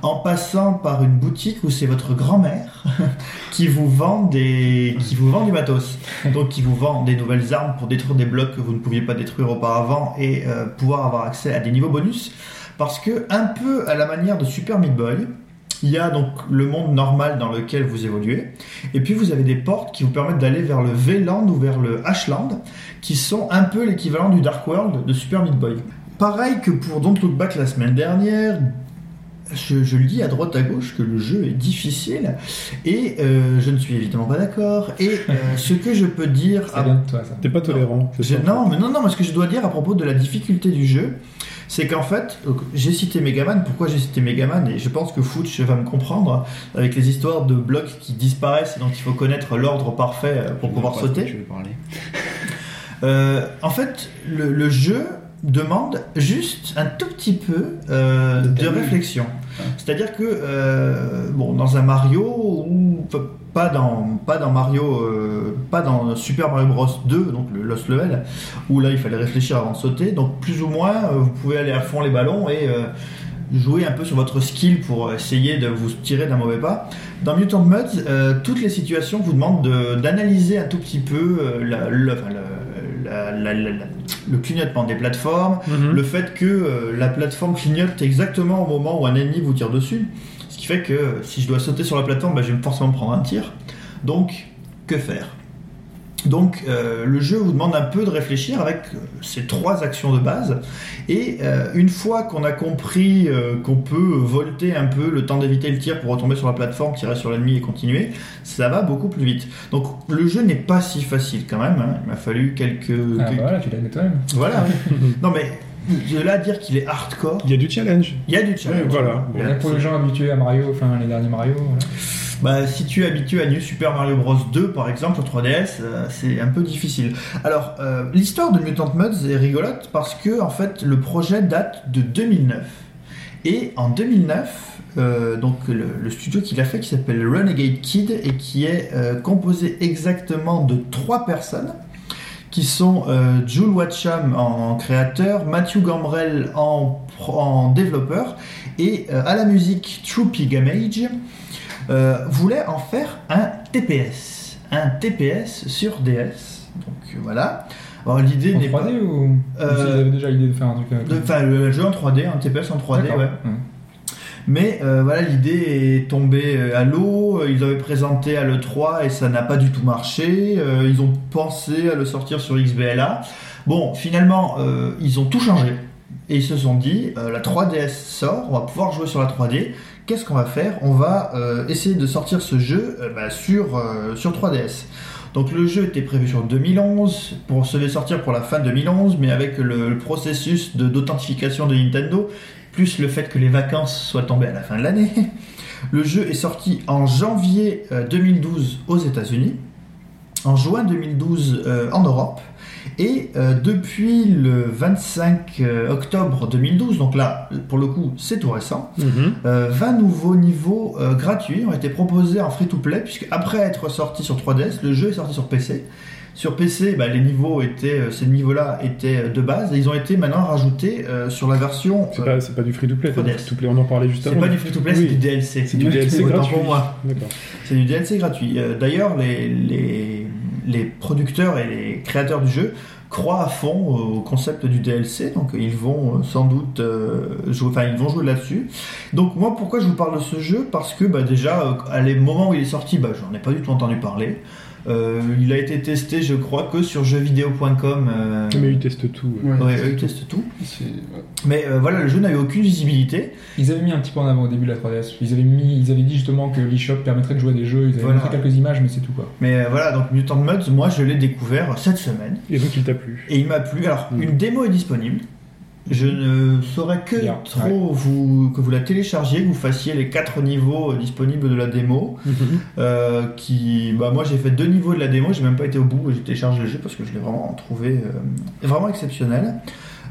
en passant par une boutique où c'est votre grand-mère *laughs* qui vous vend des, qui vous vend du matos. Donc, qui vous vend des nouvelles armes pour détruire des blocs que vous ne pouviez pas détruire auparavant et euh, pouvoir avoir accès à des niveaux bonus. Parce que un peu à la manière de Super Meat Boy, il y a donc le monde normal dans lequel vous évoluez, et puis vous avez des portes qui vous permettent d'aller vers le V-Land ou vers le H-Land, qui sont un peu l'équivalent du Dark World de Super Meat Boy. Pareil que pour Don't Look Back la semaine dernière, je, je lis à droite à gauche que le jeu est difficile, et euh, je ne suis évidemment pas d'accord. Et euh, *laughs* ce que je peux dire... Ça. T'es pas tolérant. non, mais non, non, mais ce que je dois dire à propos de la difficulté du jeu, c'est qu'en fait, j'ai cité Megaman. Pourquoi j'ai cité Megaman? Et je pense que Fooch va me comprendre avec les histoires de blocs qui disparaissent et donc il faut connaître l'ordre parfait euh, pour pouvoir Je sauter. Je vais parler. Euh, en fait, le, le jeu demande juste un tout petit peu euh, De réflexion. C'est-à-dire que euh, bon, dans un Mario ou pas dans pas dans Mario, euh, pas dans Super Mario Bros 2, donc le Lost Level, où là il fallait réfléchir avant de sauter. Donc plus ou moins, vous pouvez aller à fond les ballons et jouer un peu sur votre skill pour essayer de vous tirer d'un mauvais pas. Dans Mutant Muds, euh, toutes les situations vous demandent de- d'analyser un tout petit peu euh, la- le- enfin, le- la- la- la- la- le clignotement des plateformes, Mhm. le fait que euh, la plateforme clignote exactement au moment où un ennemi vous tire dessus. Ce qui fait que si je dois sauter sur la plateforme, bah, je vais forcément prendre un tir. Donc, que faire? Donc euh, le jeu vous demande un peu de réfléchir avec euh, ces trois actions de base et euh, une fois qu'on a compris euh, qu'on peut volter un peu le temps d'éviter le tir pour retomber sur la plateforme, tirer sur l'ennemi et continuer, ça va beaucoup plus vite. Donc le jeu n'est pas si facile quand même, hein. il m'a fallu quelques... Ah, quelques- bah voilà, tu l'as mis toi-même. Voilà, *laughs* non mais de là à dire qu'il est hardcore, Il y a du challenge. il y a du challenge. Ouais, voilà. Pour les gens habitués à Mario, enfin les derniers Mario, voilà. Bah, si tu es habitué à New Super Mario Bros 2 par exemple sur 3DS, euh, c'est un peu difficile. Alors, euh, l'histoire de Mutant Muds est rigolote parce que en fait le projet date de 2009. Et en 2009, euh, donc le, studio qui l'a fait qui s'appelle Renegade Kid et qui est composé exactement de trois personnes qui sont Jules Watcham en, créateur, Matthew Gambrell en, développeur et à la musique Troopy Gamage euh, voulait en faire un TPS, un TPS sur DS. Donc euh, voilà. Alors l'idée n'est pas 3D ou Euh, ou s'ils avaient déjà l'idée de faire un truc de- Enfin, le jeu en 3D, un TPS en 3D, D'accord. ouais. Mais euh, voilà, l'idée est tombée à l'eau. Ils avaient présenté à l'E3 et ça n'a pas du tout marché. Euh, ils ont pensé à le sortir sur XBLA. Bon, finalement, euh, ils ont tout changé. Et ils se sont dit, euh, la 3DS sort, on va pouvoir jouer sur la 3D. Qu'est-ce qu'on va faire? On va euh, essayer de sortir ce jeu euh, bah, sur, sur 3DS. Donc le jeu était prévu sur 2011, pour se devait sortir pour la fin 2011, mais avec le, le processus de- d'authentification de, Nintendo, plus le fait que les vacances soient tombées à la fin de l'année, *laughs* le jeu est sorti en janvier euh, 2012 aux États-Unis, en juin 2012 euh, en Europe, et euh, depuis le 25 euh, octobre 2012, donc là pour le coup c'est tout récent, Mhm. euh, 20 nouveaux niveaux euh, gratuits ont été proposés en free-to-play, puisque après être sorti sur 3DS, le jeu est sorti sur PC. Sur PC, bah, les niveaux étaient, ces niveaux-là étaient de base, et ils ont été maintenant rajoutés euh, sur la version. C'est euh, pas, c'est pas du free-to-play, t'as dit 3DS. free-to-play, on en parlait juste c'est avant. pas du free-to-play, Oui. c'est du DLC. C'est du DLC Autant gratuit. C'est du DLC gratuit. D'ailleurs, les, les, les producteurs et les créateurs du jeu croient à fond au concept du DLC, donc ils vont euh, sans doute euh, jouer, enfin ils vont jouer là-dessus. Donc moi, pourquoi je vous parle de ce jeu? Parce que bah, déjà, euh, à les moments où il est sorti, bah, j'en ai pas du tout entendu parler. Euh, il a été testé, je crois, que sur jeuxvideo.com. euh, Mais ils testent tout. ouais. Ouais, ils tout. testent tout. Mais euh, voilà, le jeu n'avait aucune visibilité. Ils avaient mis un petit peu en avant au début de la 3DS. Ils avaient, mis, ils avaient dit justement que l'eShop permettrait de jouer à des jeux. Ils avaient Voilà. montré quelques images, mais c'est tout quoi. Mais euh, voilà, donc Mutant Muds, moi je l'ai découvert cette semaine. Et donc il t'a plu. Et il m'a plu. Alors, Mm. une démo est disponible. Je ne saurais que Bien, trop vous, que vous la téléchargiez, que vous fassiez les quatre niveaux euh, disponibles de la démo. Mhm. Euh, qui, bah, moi j'ai fait deux niveaux de la démo, j'ai même pas été au bout, j'ai téléchargé le jeu parce que je l'ai vraiment trouvé euh, vraiment exceptionnel.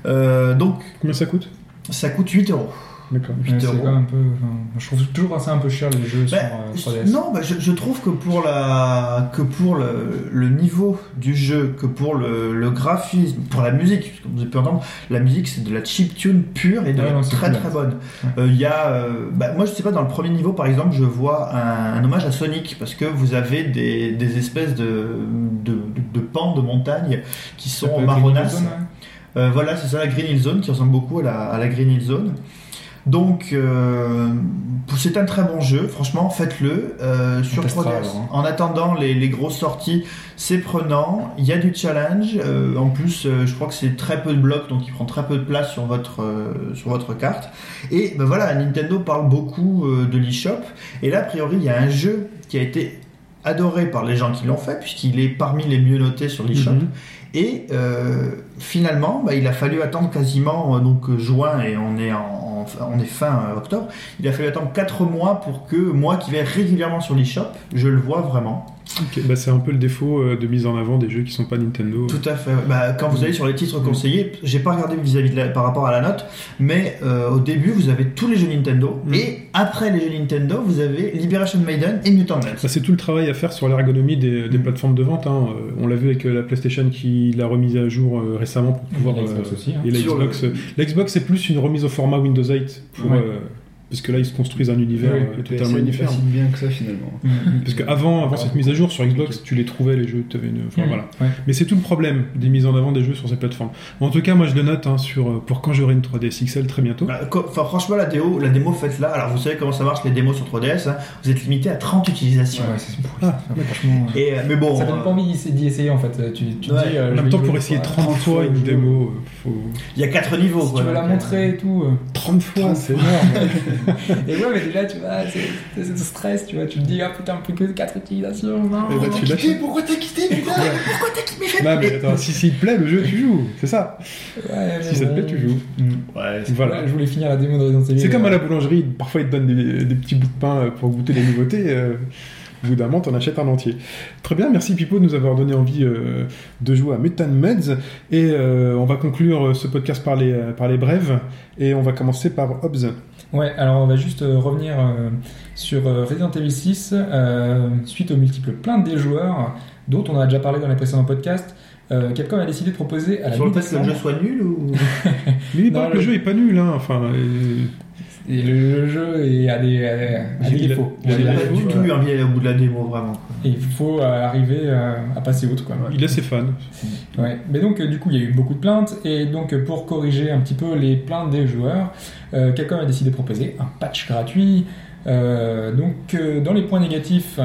Euh, donc Combien ça coûte? ça coûte 8 euros. D'accord. 8 Ouais, c'est euros. quand même un peu. enfin, je trouve toujours assez un peu cher les jeux sur Bah, euh, 3DS. non, bah, je, je trouve que pour, la, que pour le, le niveau du jeu, que pour le, le graphisme, pour la musique, parce que vous avez pu entendre, la musique c'est de la chiptune pure et de Ouais, non, très cool, très bonne. Ouais. Euh, Il y a, euh, bah, moi je sais pas, dans le premier niveau par exemple, je vois un, un hommage à Sonic parce que vous avez des, des espèces de, de, de pans de montagne qui sont zone, ouais. Euh, voilà, c'est ça la Green Hill Zone qui ressemble beaucoup à la, à la Green Hill Zone. Donc, euh, c'est un très bon jeu, franchement, faites-le euh, sur testera 3DS. alors, hein. En attendant les, les grosses sorties, c'est prenant, il y a du challenge. euh, en plus, je crois que c'est très peu de blocs, donc il prend très peu de place sur votre, sur votre carte. Et ben voilà, Nintendo parle beaucoup de l'eShop. Et là, a priori, il y a un jeu qui a été adoré par les gens qui l'ont fait, puisqu'il est parmi les mieux notés sur l'eShop. Mhm. Et finalement, bah, il a fallu attendre quasiment donc juin et on est en, on est fin euh, octobre. Il a fallu attendre 4 mois pour que moi qui vais régulièrement sur l'eShop, je le vois vraiment. Bah, c'est un peu le défaut euh, de mise en avant des jeux qui sont pas Nintendo. Tout à fait. Bah, quand vous allez sur les titres conseillés, j'ai pas regardé vis-à-vis par rapport à la note, mais euh, au début vous avez tous les jeux Nintendo Mm. et après les jeux Nintendo vous avez Liberation Maiden et Mutant Nuts. Bah, c'est tout le travail à faire sur l'ergonomie des, des Mm. plateformes de vente. hein. Euh, On l'a vu avec la PlayStation qui l'a remise à jour euh, récemment pour pouvoir. la Xbox euh, aussi, hein. Et la Xbox, le- la Xbox, c'est plus une remise au format Windows 8 pour, Ouais. Parce que là ils se construisent un univers Oui, euh, Le totalement différent. bien que ça finalement. Parce qu'avant avant cette mise à jour sur Xbox, tu les trouvais les jeux, une. Enfin, Mhm. voilà. Ouais. Mais c'est tout le problème des mises en avant des jeux sur ces plateformes. En tout cas, moi je le note hein, sur euh, pour quand j'aurai une 3DS XL très bientôt. Bah, Enfin, franchement, la démo, la démo faites-là. Alors, vous savez comment ça marche les démos sur 3DS. hein. Vous êtes limité à 30 utilisations. Ouais, ouais, c'est. Ah, ça. franchement. euh, Et, mais bon. Ça donne pas envie d'y essayer en fait. Tu, tu te Ouais. dis, euh, en même temps, pour essayer une fois. 30 fois 30 une démo, faut. Il y a 4 niveaux. Si tu veux la montrer et tout. euh. 30 fois, 30 c'est énorme. *laughs* Et ouais, mais déjà, tu vois, c'est le stress, tu vois. Tu te dis, ah putain, plus que 4 utilisations. non. Et bah, tu lâches. Pourquoi t'as quitté putain Pourquoi t'as quitté Non, mais attends, si s'il te plaît, le jeu, tu joues. C'est ça. Ouais, Si ça te plaît, tu joues. Ouais. Voilà. Ouais, je voulais finir la démo de Resident Evil. C'est comme à euh, la boulangerie, parfois ils te donnent des, des petits bouts de pain euh, pour goûter les nouveautés. euh, au bout d'un moment, t'en achètes un entier. Très bien, merci Pipo de nous avoir donné envie euh, de jouer à Mutant Meds. Et euh, on va conclure ce podcast par les, par les brèves. Et on va commencer par Hobbs. Ouais, alors on va juste euh, revenir euh, sur euh, Resident Evil 6 euh, suite aux multiples plaintes des joueurs, dont on a déjà parlé dans les précédents podcasts. euh, Capcom a décidé de proposer à la Sur le fait que le jeu soit nul ou. *laughs* Mais il Non, que le- le jeu est pas nul, hein. Enfin, euh, Et le, jeu est à des, à, à des Il a- défauts. il a J'ai des pas du tout eu envie d'aller au bout de la démo, vraiment. Et il faut euh, arriver euh, à passer outre. Quoi. il a ses fans. Ouais. Mais donc, euh, du coup, il y a eu beaucoup de plaintes. Et donc, pour corriger un petit peu les plaintes des joueurs, euh, Capcom a décidé de proposer un patch gratuit. Euh, donc, euh, dans les points négatifs,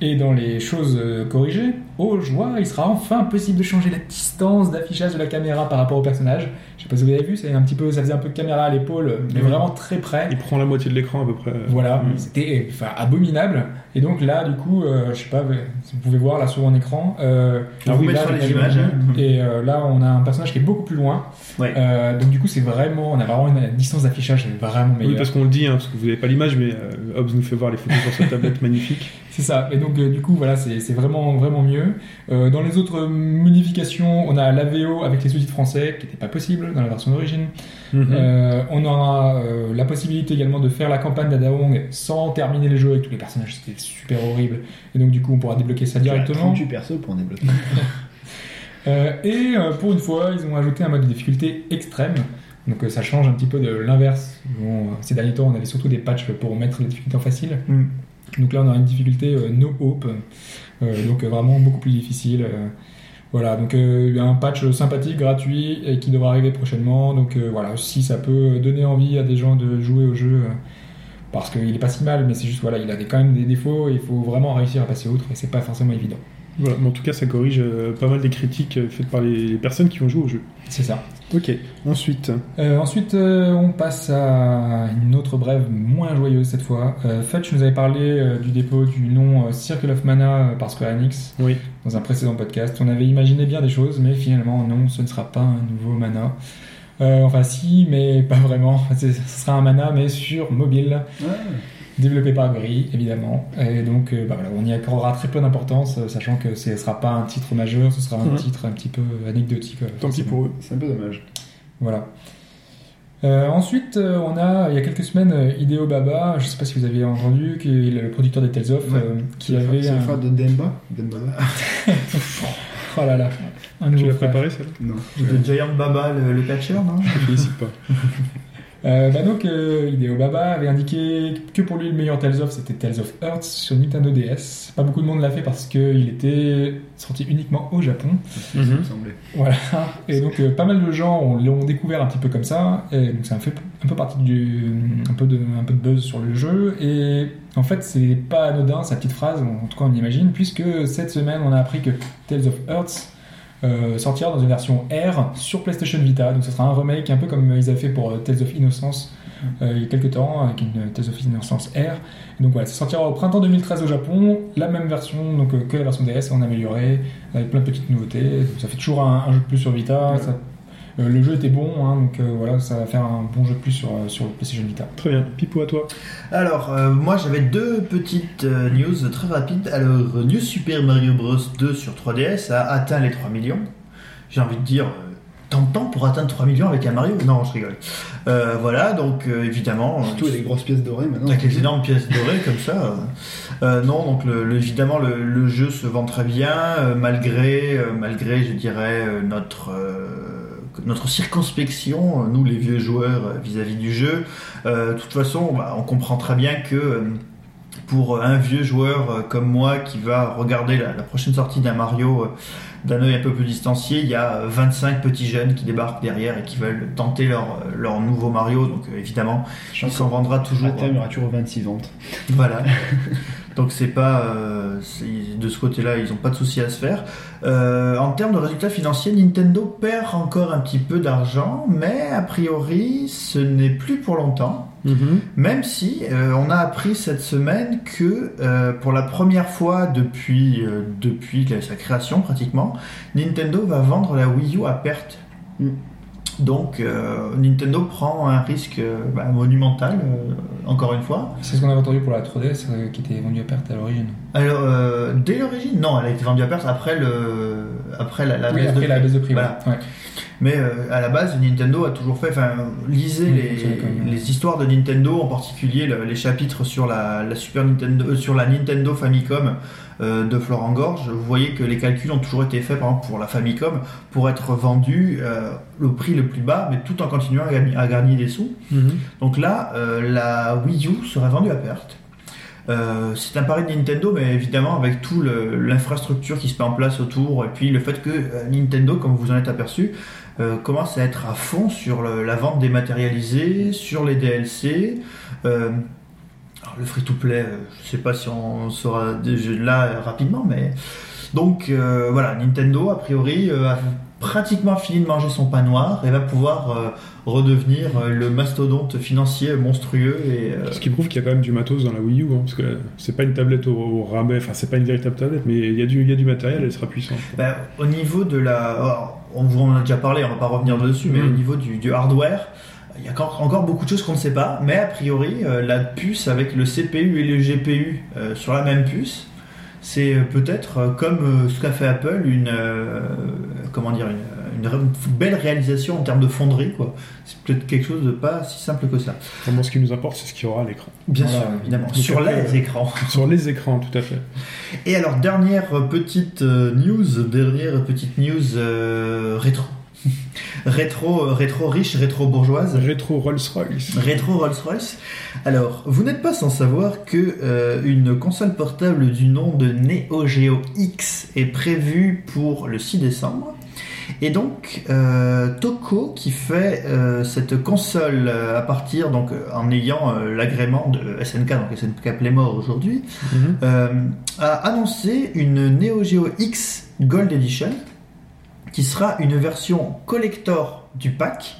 Et dans les choses euh, corrigées, oh joie, il sera enfin possible de changer la distance d'affichage de la caméra par rapport au personnage. Je sais pas si vous avez vu, c'est un petit peu, ça faisait un peu de caméra à l'épaule, mais Oui. vraiment très près. Il prend la moitié de l'écran à peu près. Voilà, Mm. c'était enfin, abominable. Et donc là, du coup, euh, je sais pas, vous vous pouvez voir là sur mon écran. Euh, On ah vous oui, là, sur les images, hein. Et euh, là, on a un personnage qui est beaucoup plus loin. Ouais. Euh, donc du coup, c'est vraiment, on a vraiment une distance d'affichage vraiment Oui, meilleure. parce qu'on le dit, hein, parce que vous n'avez pas l'image, mais euh, Hobbs nous fait voir les photos sur sa tablette *laughs* magnifique. C'est ça. Et donc, euh, du coup, voilà, c'est vraiment, vraiment mieux. Euh, dans les autres modifications, on a l'AVO avec les sous-titres français, qui n'était pas possible dans la version d'origine. Mhm. Euh, on aura la possibilité également de faire la campagne d'Adaong sans terminer les jeux avec tous les personnages, c'était super horrible. Et donc, du coup, on pourra débloquer ça directement. 38 persos pour en débloquer. *laughs* Et pour une fois, ils ont ajouté un mode de difficulté extrême. Donc ça change un petit peu de l'inverse. Bon, ces derniers temps, on avait surtout des patchs pour mettre les difficultés en facile. Mm. Donc là, on aura une difficulté euh, no hope. Euh, donc euh, vraiment beaucoup plus difficile. voilà, donc euh, un patch sympathique, gratuit, qui devra arriver prochainement. Donc voilà, si ça peut donner envie à des gens de jouer au jeu, parce qu'il est pas si mal, mais c'est juste, voilà, il a des- quand même des défauts, et il faut vraiment réussir à passer outre, et c'est pas forcément évident. Voilà, mais en tout cas, ça corrige euh, pas mal des critiques euh, faites par les, les personnes qui ont joué au jeu. C'est ça. Ok, ensuite. Euh, ensuite, euh, on passe à une autre brève moins joyeuse cette fois. Euh, Fetch nous avait parlé euh, du dépôt du nom euh, Circle of Mana euh, par Square Enix Oui. dans un précédent podcast. On avait imaginé bien des choses, mais finalement, non, ce ne sera pas un nouveau Mana. Euh, enfin, si, mais pas vraiment. *laughs* Ce sera un Mana, mais sur mobile, développé par Gris, évidemment. Et donc, euh, bah, voilà, on y accordera très peu d'importance, euh, sachant que ce ne sera pas un titre majeur, ce sera un Mhm. titre un petit peu anecdotique. euh, Tant pis pour eux. C'est un peu dommage. Voilà. Euh, ensuite, euh, on a, il y a quelques semaines, Hideo Baba, je sais pas si vous avez entendu, qui est le producteur des Tales of, Ouais. euh, qui C'est le avait frère- C'est le un... frère de Demba Demba *laughs* Oh là là, un Tu l'as préparé, ça Non. De Giant Baba, le, le catcheur, non? Je te félicite pas. *laughs* Euh, bah donc, euh, Hideo Baba avait indiqué que pour lui, le meilleur Tales of, c'était Tales of Earth sur Nintendo DS. Pas beaucoup de monde l'a fait parce qu'il était sorti uniquement au Japon. Ça me semblait. Voilà. Et donc, euh, pas mal de gens ont- l'ont découvert un petit peu comme ça. Et donc, ça a fait un peu partie du. un peu de, un peu de buzz sur le jeu. Et en fait, c'est pas anodin, sa petite phrase, en tout cas, on imagine, puisque cette semaine, on a appris que Tales of Earth euh, sortira dans une version R sur PlayStation Vita. Donc, ce sera un remake un peu comme ils avaient fait pour euh, Tales of Innocence euh, il y a quelques temps, avec une euh, Tales of Innocence R. Et donc, voilà, ça sortira au printemps 2013 au Japon. La même version donc, euh, que la version DS en améliorée avec plein de petites nouveautés. Donc, ça fait toujours un, un jeu de plus sur Vita. Ouais. ça- le jeu était bon, hein, donc euh, voilà, ça va faire un bon jeu de plus sur, euh, sur le PlayStation Vita. Très bien. Pipo à toi. Alors, euh, moi j'avais deux petites euh, news très rapides. Alors, euh, New Super Mario Bros 2 sur 3DS a atteint les 3 millions. J'ai envie de dire, euh, tant de temps pour atteindre 3 millions avec un Mario Non, je rigole. Euh, voilà, donc euh, évidemment. euh, Surtout les grosses pièces dorées maintenant. avec les énormes pièces dorées comme ça. euh. Euh, non, donc le, le- évidemment le, le jeu se vend très bien euh, malgré, euh, malgré, je dirais, euh, notre euh, notre circonspection, euh, nous les vieux joueurs euh, vis-à-vis du jeu. Euh, de toute façon, bah, on comprend très bien que pour un vieux joueur comme moi qui va regarder la, la prochaine sortie d'un Mario d'un œil un peu plus distancié, il y a euh, 25 petits jeunes qui débarquent derrière et qui veulent tenter leur, leur nouveau Mario. Donc évidemment, il s'en vendra toujours. À terme, il y aura toujours 26 ventes. Voilà. *laughs* Donc c'est pas euh, de ce côté-là, ils ont pas de souci à se faire. Euh, en termes de résultats financiers, Nintendo perd encore un petit peu d'argent, mais a priori, ce n'est plus pour longtemps. Même si euh, on a appris cette semaine que pour la première fois depuis depuis sa création pratiquement, Nintendo va vendre la Wii U à perte. Mm. Donc euh, Nintendo prend un risque euh, bah, monumental, euh, encore une fois. C'est ce qu'on avait entendu pour la 3DS euh, qui était vendue à perte à l'origine. Alors, dès l'origine, non, elle a été vendue à perte après le, après la, la oui, baisse après de la prix. baisse de prix. Voilà. ouais. Ouais. Mais à la base, Nintendo a toujours fait, enfin, lisez Oui, les, histoires de Nintendo, en particulier le- les chapitres sur la, la Super Nintendo, sur la Nintendo Famicom euh, de Florent Gorge. Vous voyez que les calculs ont toujours été faits, par exemple, pour la Famicom, pour être vendu euh, le prix le plus bas, mais tout en continuant à gagner, à gagner des sous. Donc là, euh, la Wii U sera vendue à perte. Euh, c'est un pari de Nintendo, mais évidemment avec tout l'infrastructure qui se met en place autour, et puis le fait que Nintendo, comme vous en êtes aperçu, commence à être à fond sur le- la vente dématérialisée, sur les DLC. Le free-to-play, euh, je sais pas si on sera déjà là euh, rapidement, mais donc euh, voilà, Nintendo a priori euh, a pratiquement fini de manger son pain noir et va pouvoir euh, redevenir le mastodonte financier monstrueux et Ce qui prouve qu'il y a quand même du matos dans la Wii U, hein, parce que c'est pas une tablette au, au rabais, enfin c'est pas une véritable tablette, mais il y, a du- y a du matériel, elle sera puissante. bah, au niveau de la, alors, on vous en a déjà parlé, on va pas revenir dessus, mais Mm. au niveau du, du hardware. Il y a encore, beaucoup de choses qu'on ne sait pas, mais a priori, euh, la puce avec le CPU et le GPU euh, sur la même puce, c'est euh, peut-être comme ce qu'a fait Apple, une, comment dire, une, belle réalisation en termes de fonderie. quoi. C'est peut-être quelque chose de pas si simple que ça. Vraiment, ce qui nous importe, c'est ce qu'il y aura à l'écran. Bien Voilà, sûr, évidemment. Sur les écrans. Sur les écrans, tout à fait. Et alors, dernière petite news, dernière petite news euh, rétro. *laughs* rétro, euh, rétro riche, rétro bourgeoise. Rétro Rolls-Royce. Rétro Rolls-Royce. Alors, vous n'êtes pas sans savoir que euh, une console portable du nom de Neo Geo X est prévue pour le 6 décembre. Et donc, euh, Toko, qui fait euh, cette console à partir, donc en ayant l'agrément de SNK, donc SNK Playmore aujourd'hui, Mhm. a annoncé une Neo Geo X Gold Edition qui sera une version collector du pack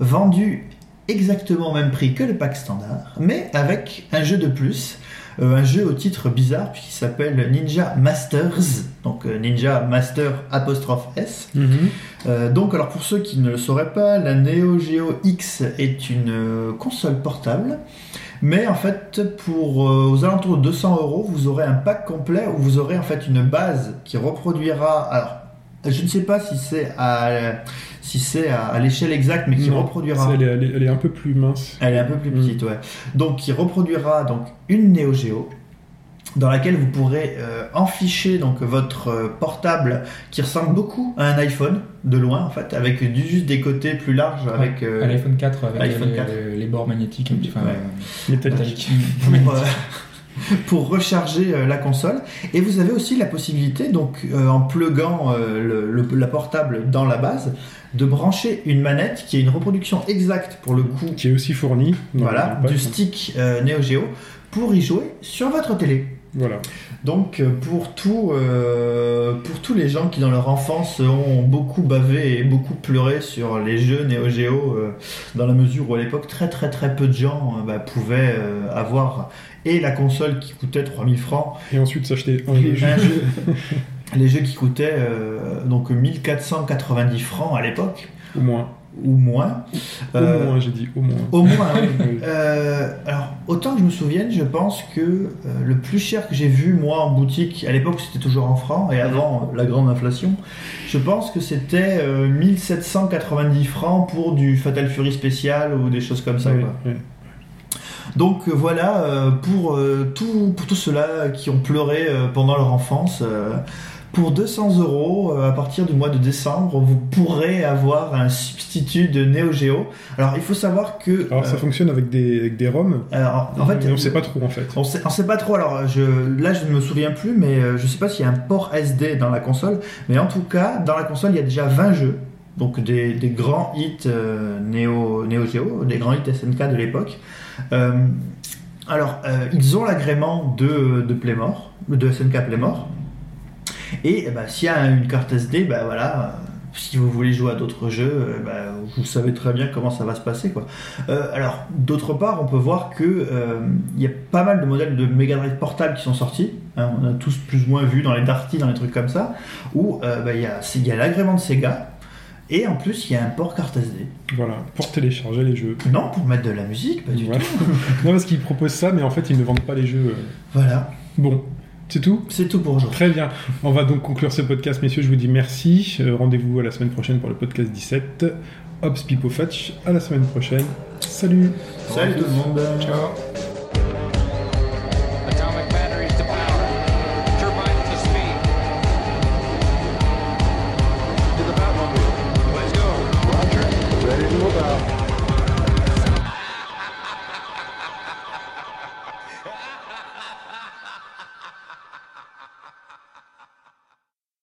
vendue exactement au même prix que le pack standard mais avec un jeu de plus euh, un jeu au titre bizarre puisqu'il s'appelle Ninja Masters donc euh, Ninja Master apostrophe S Mhm. euh, donc, alors pour ceux qui ne le sauraient pas, la Neo Geo X est une console portable. Mais en fait, pour aux alentours de 200 euros, vous aurez un pack complet où vous aurez en fait une base qui reproduira. Alors, je ne sais pas si c'est à si c'est à, à l'échelle exacte, mais qui Non, reproduira. Elle est, elle est- elle est un peu plus mince. Elle est un peu plus petite, ouais. Donc, qui reproduira donc une Neo Geo dans laquelle vous pourrez euh, enficher donc votre euh, portable qui ressemble beaucoup à un iPhone de loin en fait, avec du, juste des côtés plus larges, avec euh, l'iPhone 4 avec l'iPhone les, 4. les bords magnétiques, enfin, Ouais. euh, Métallique. métalliques. *laughs* *laughs* pour, recharger euh, la console. Et vous avez aussi la possibilité, donc euh, en pluguant euh, le- le- la portable dans la base, de brancher une manette qui est une reproduction exacte pour le coup Qui est aussi fourni. dans voilà, du stick Neo Geo pour y jouer sur votre télé. Voilà. Donc euh, pour tout, euh, pour tous les gens qui dans leur enfance ont beaucoup bavé et beaucoup pleuré sur les jeux Neo Geo, euh, dans la mesure où à l'époque très très très peu de gens euh, bah, pouvaient avoir et la console qui coûtait 3000 francs, Et ensuite s'acheter un et jeu. *laughs* les jeux qui coûtaient donc 1490 francs à l'époque Au moins. Ou moins. Au Euh, moins, j'ai dit au moins. Au moins, *laughs* oui. Euh, alors, autant que je me souvienne, je pense que euh, le plus cher que j'ai vu, moi, en boutique, à l'époque, c'était toujours en francs, et avant la grande inflation, je pense que c'était euh, 1790 francs pour du Fatal Fury spécial ou des choses comme ça. Oui, quoi. oui. Donc voilà, pour, tout, pour tous ceux-là qui ont pleuré pendant leur enfance, pour 200 euros, euh, à partir du mois de décembre, vous pourrez avoir un substitut de Neo Geo. Alors, il faut savoir que... Alors ça euh, fonctionne avec des, avec des ROM. alors, en fait, mais on sait pas trop en fait. on sait, on sait pas trop. Alors, je, là, je ne me souviens plus, mais euh, je sais pas s'il y a un port SD dans la console. Mais en tout cas, dans la console, il y a déjà 20 jeux. Donc, des, des grands hits euh, Neo, Neo Geo, des grands hits SNK de l'époque. Euh, alors, ils ont l'agrément de, de Playmore, de SNK Playmore. Et ben, s'il y a une carte SD, ben voilà. euh, Si vous voulez jouer à d'autres jeux, ben, vous savez très bien comment ça va se passer, quoi. Euh, alors, d'autre part, on peut voir que euh, il y a pas mal de modèles de Mega Drive portables qui sont sortis. hein, on a tous plus ou moins vu dans les Darty, dans les trucs comme ça, où euh, bah, il y a, il l'agrément de Sega. Et en plus, il y a un port carte SD. Voilà, pour télécharger les jeux. Non, pour mettre de la musique, pas du Voilà. tout. *laughs* non, parce qu'ils proposent ça, mais en fait, ils ne vendent pas les jeux. Voilà, Bon, c'est tout? C'est tout pour aujourd'hui. Très bien. On va donc conclure ce podcast, messieurs. Je vous dis merci. Euh, Rendez-vous à la semaine prochaine pour le podcast 17. Hops Pipo Fatch. À la semaine prochaine. Salut Salut tout le monde. Ciao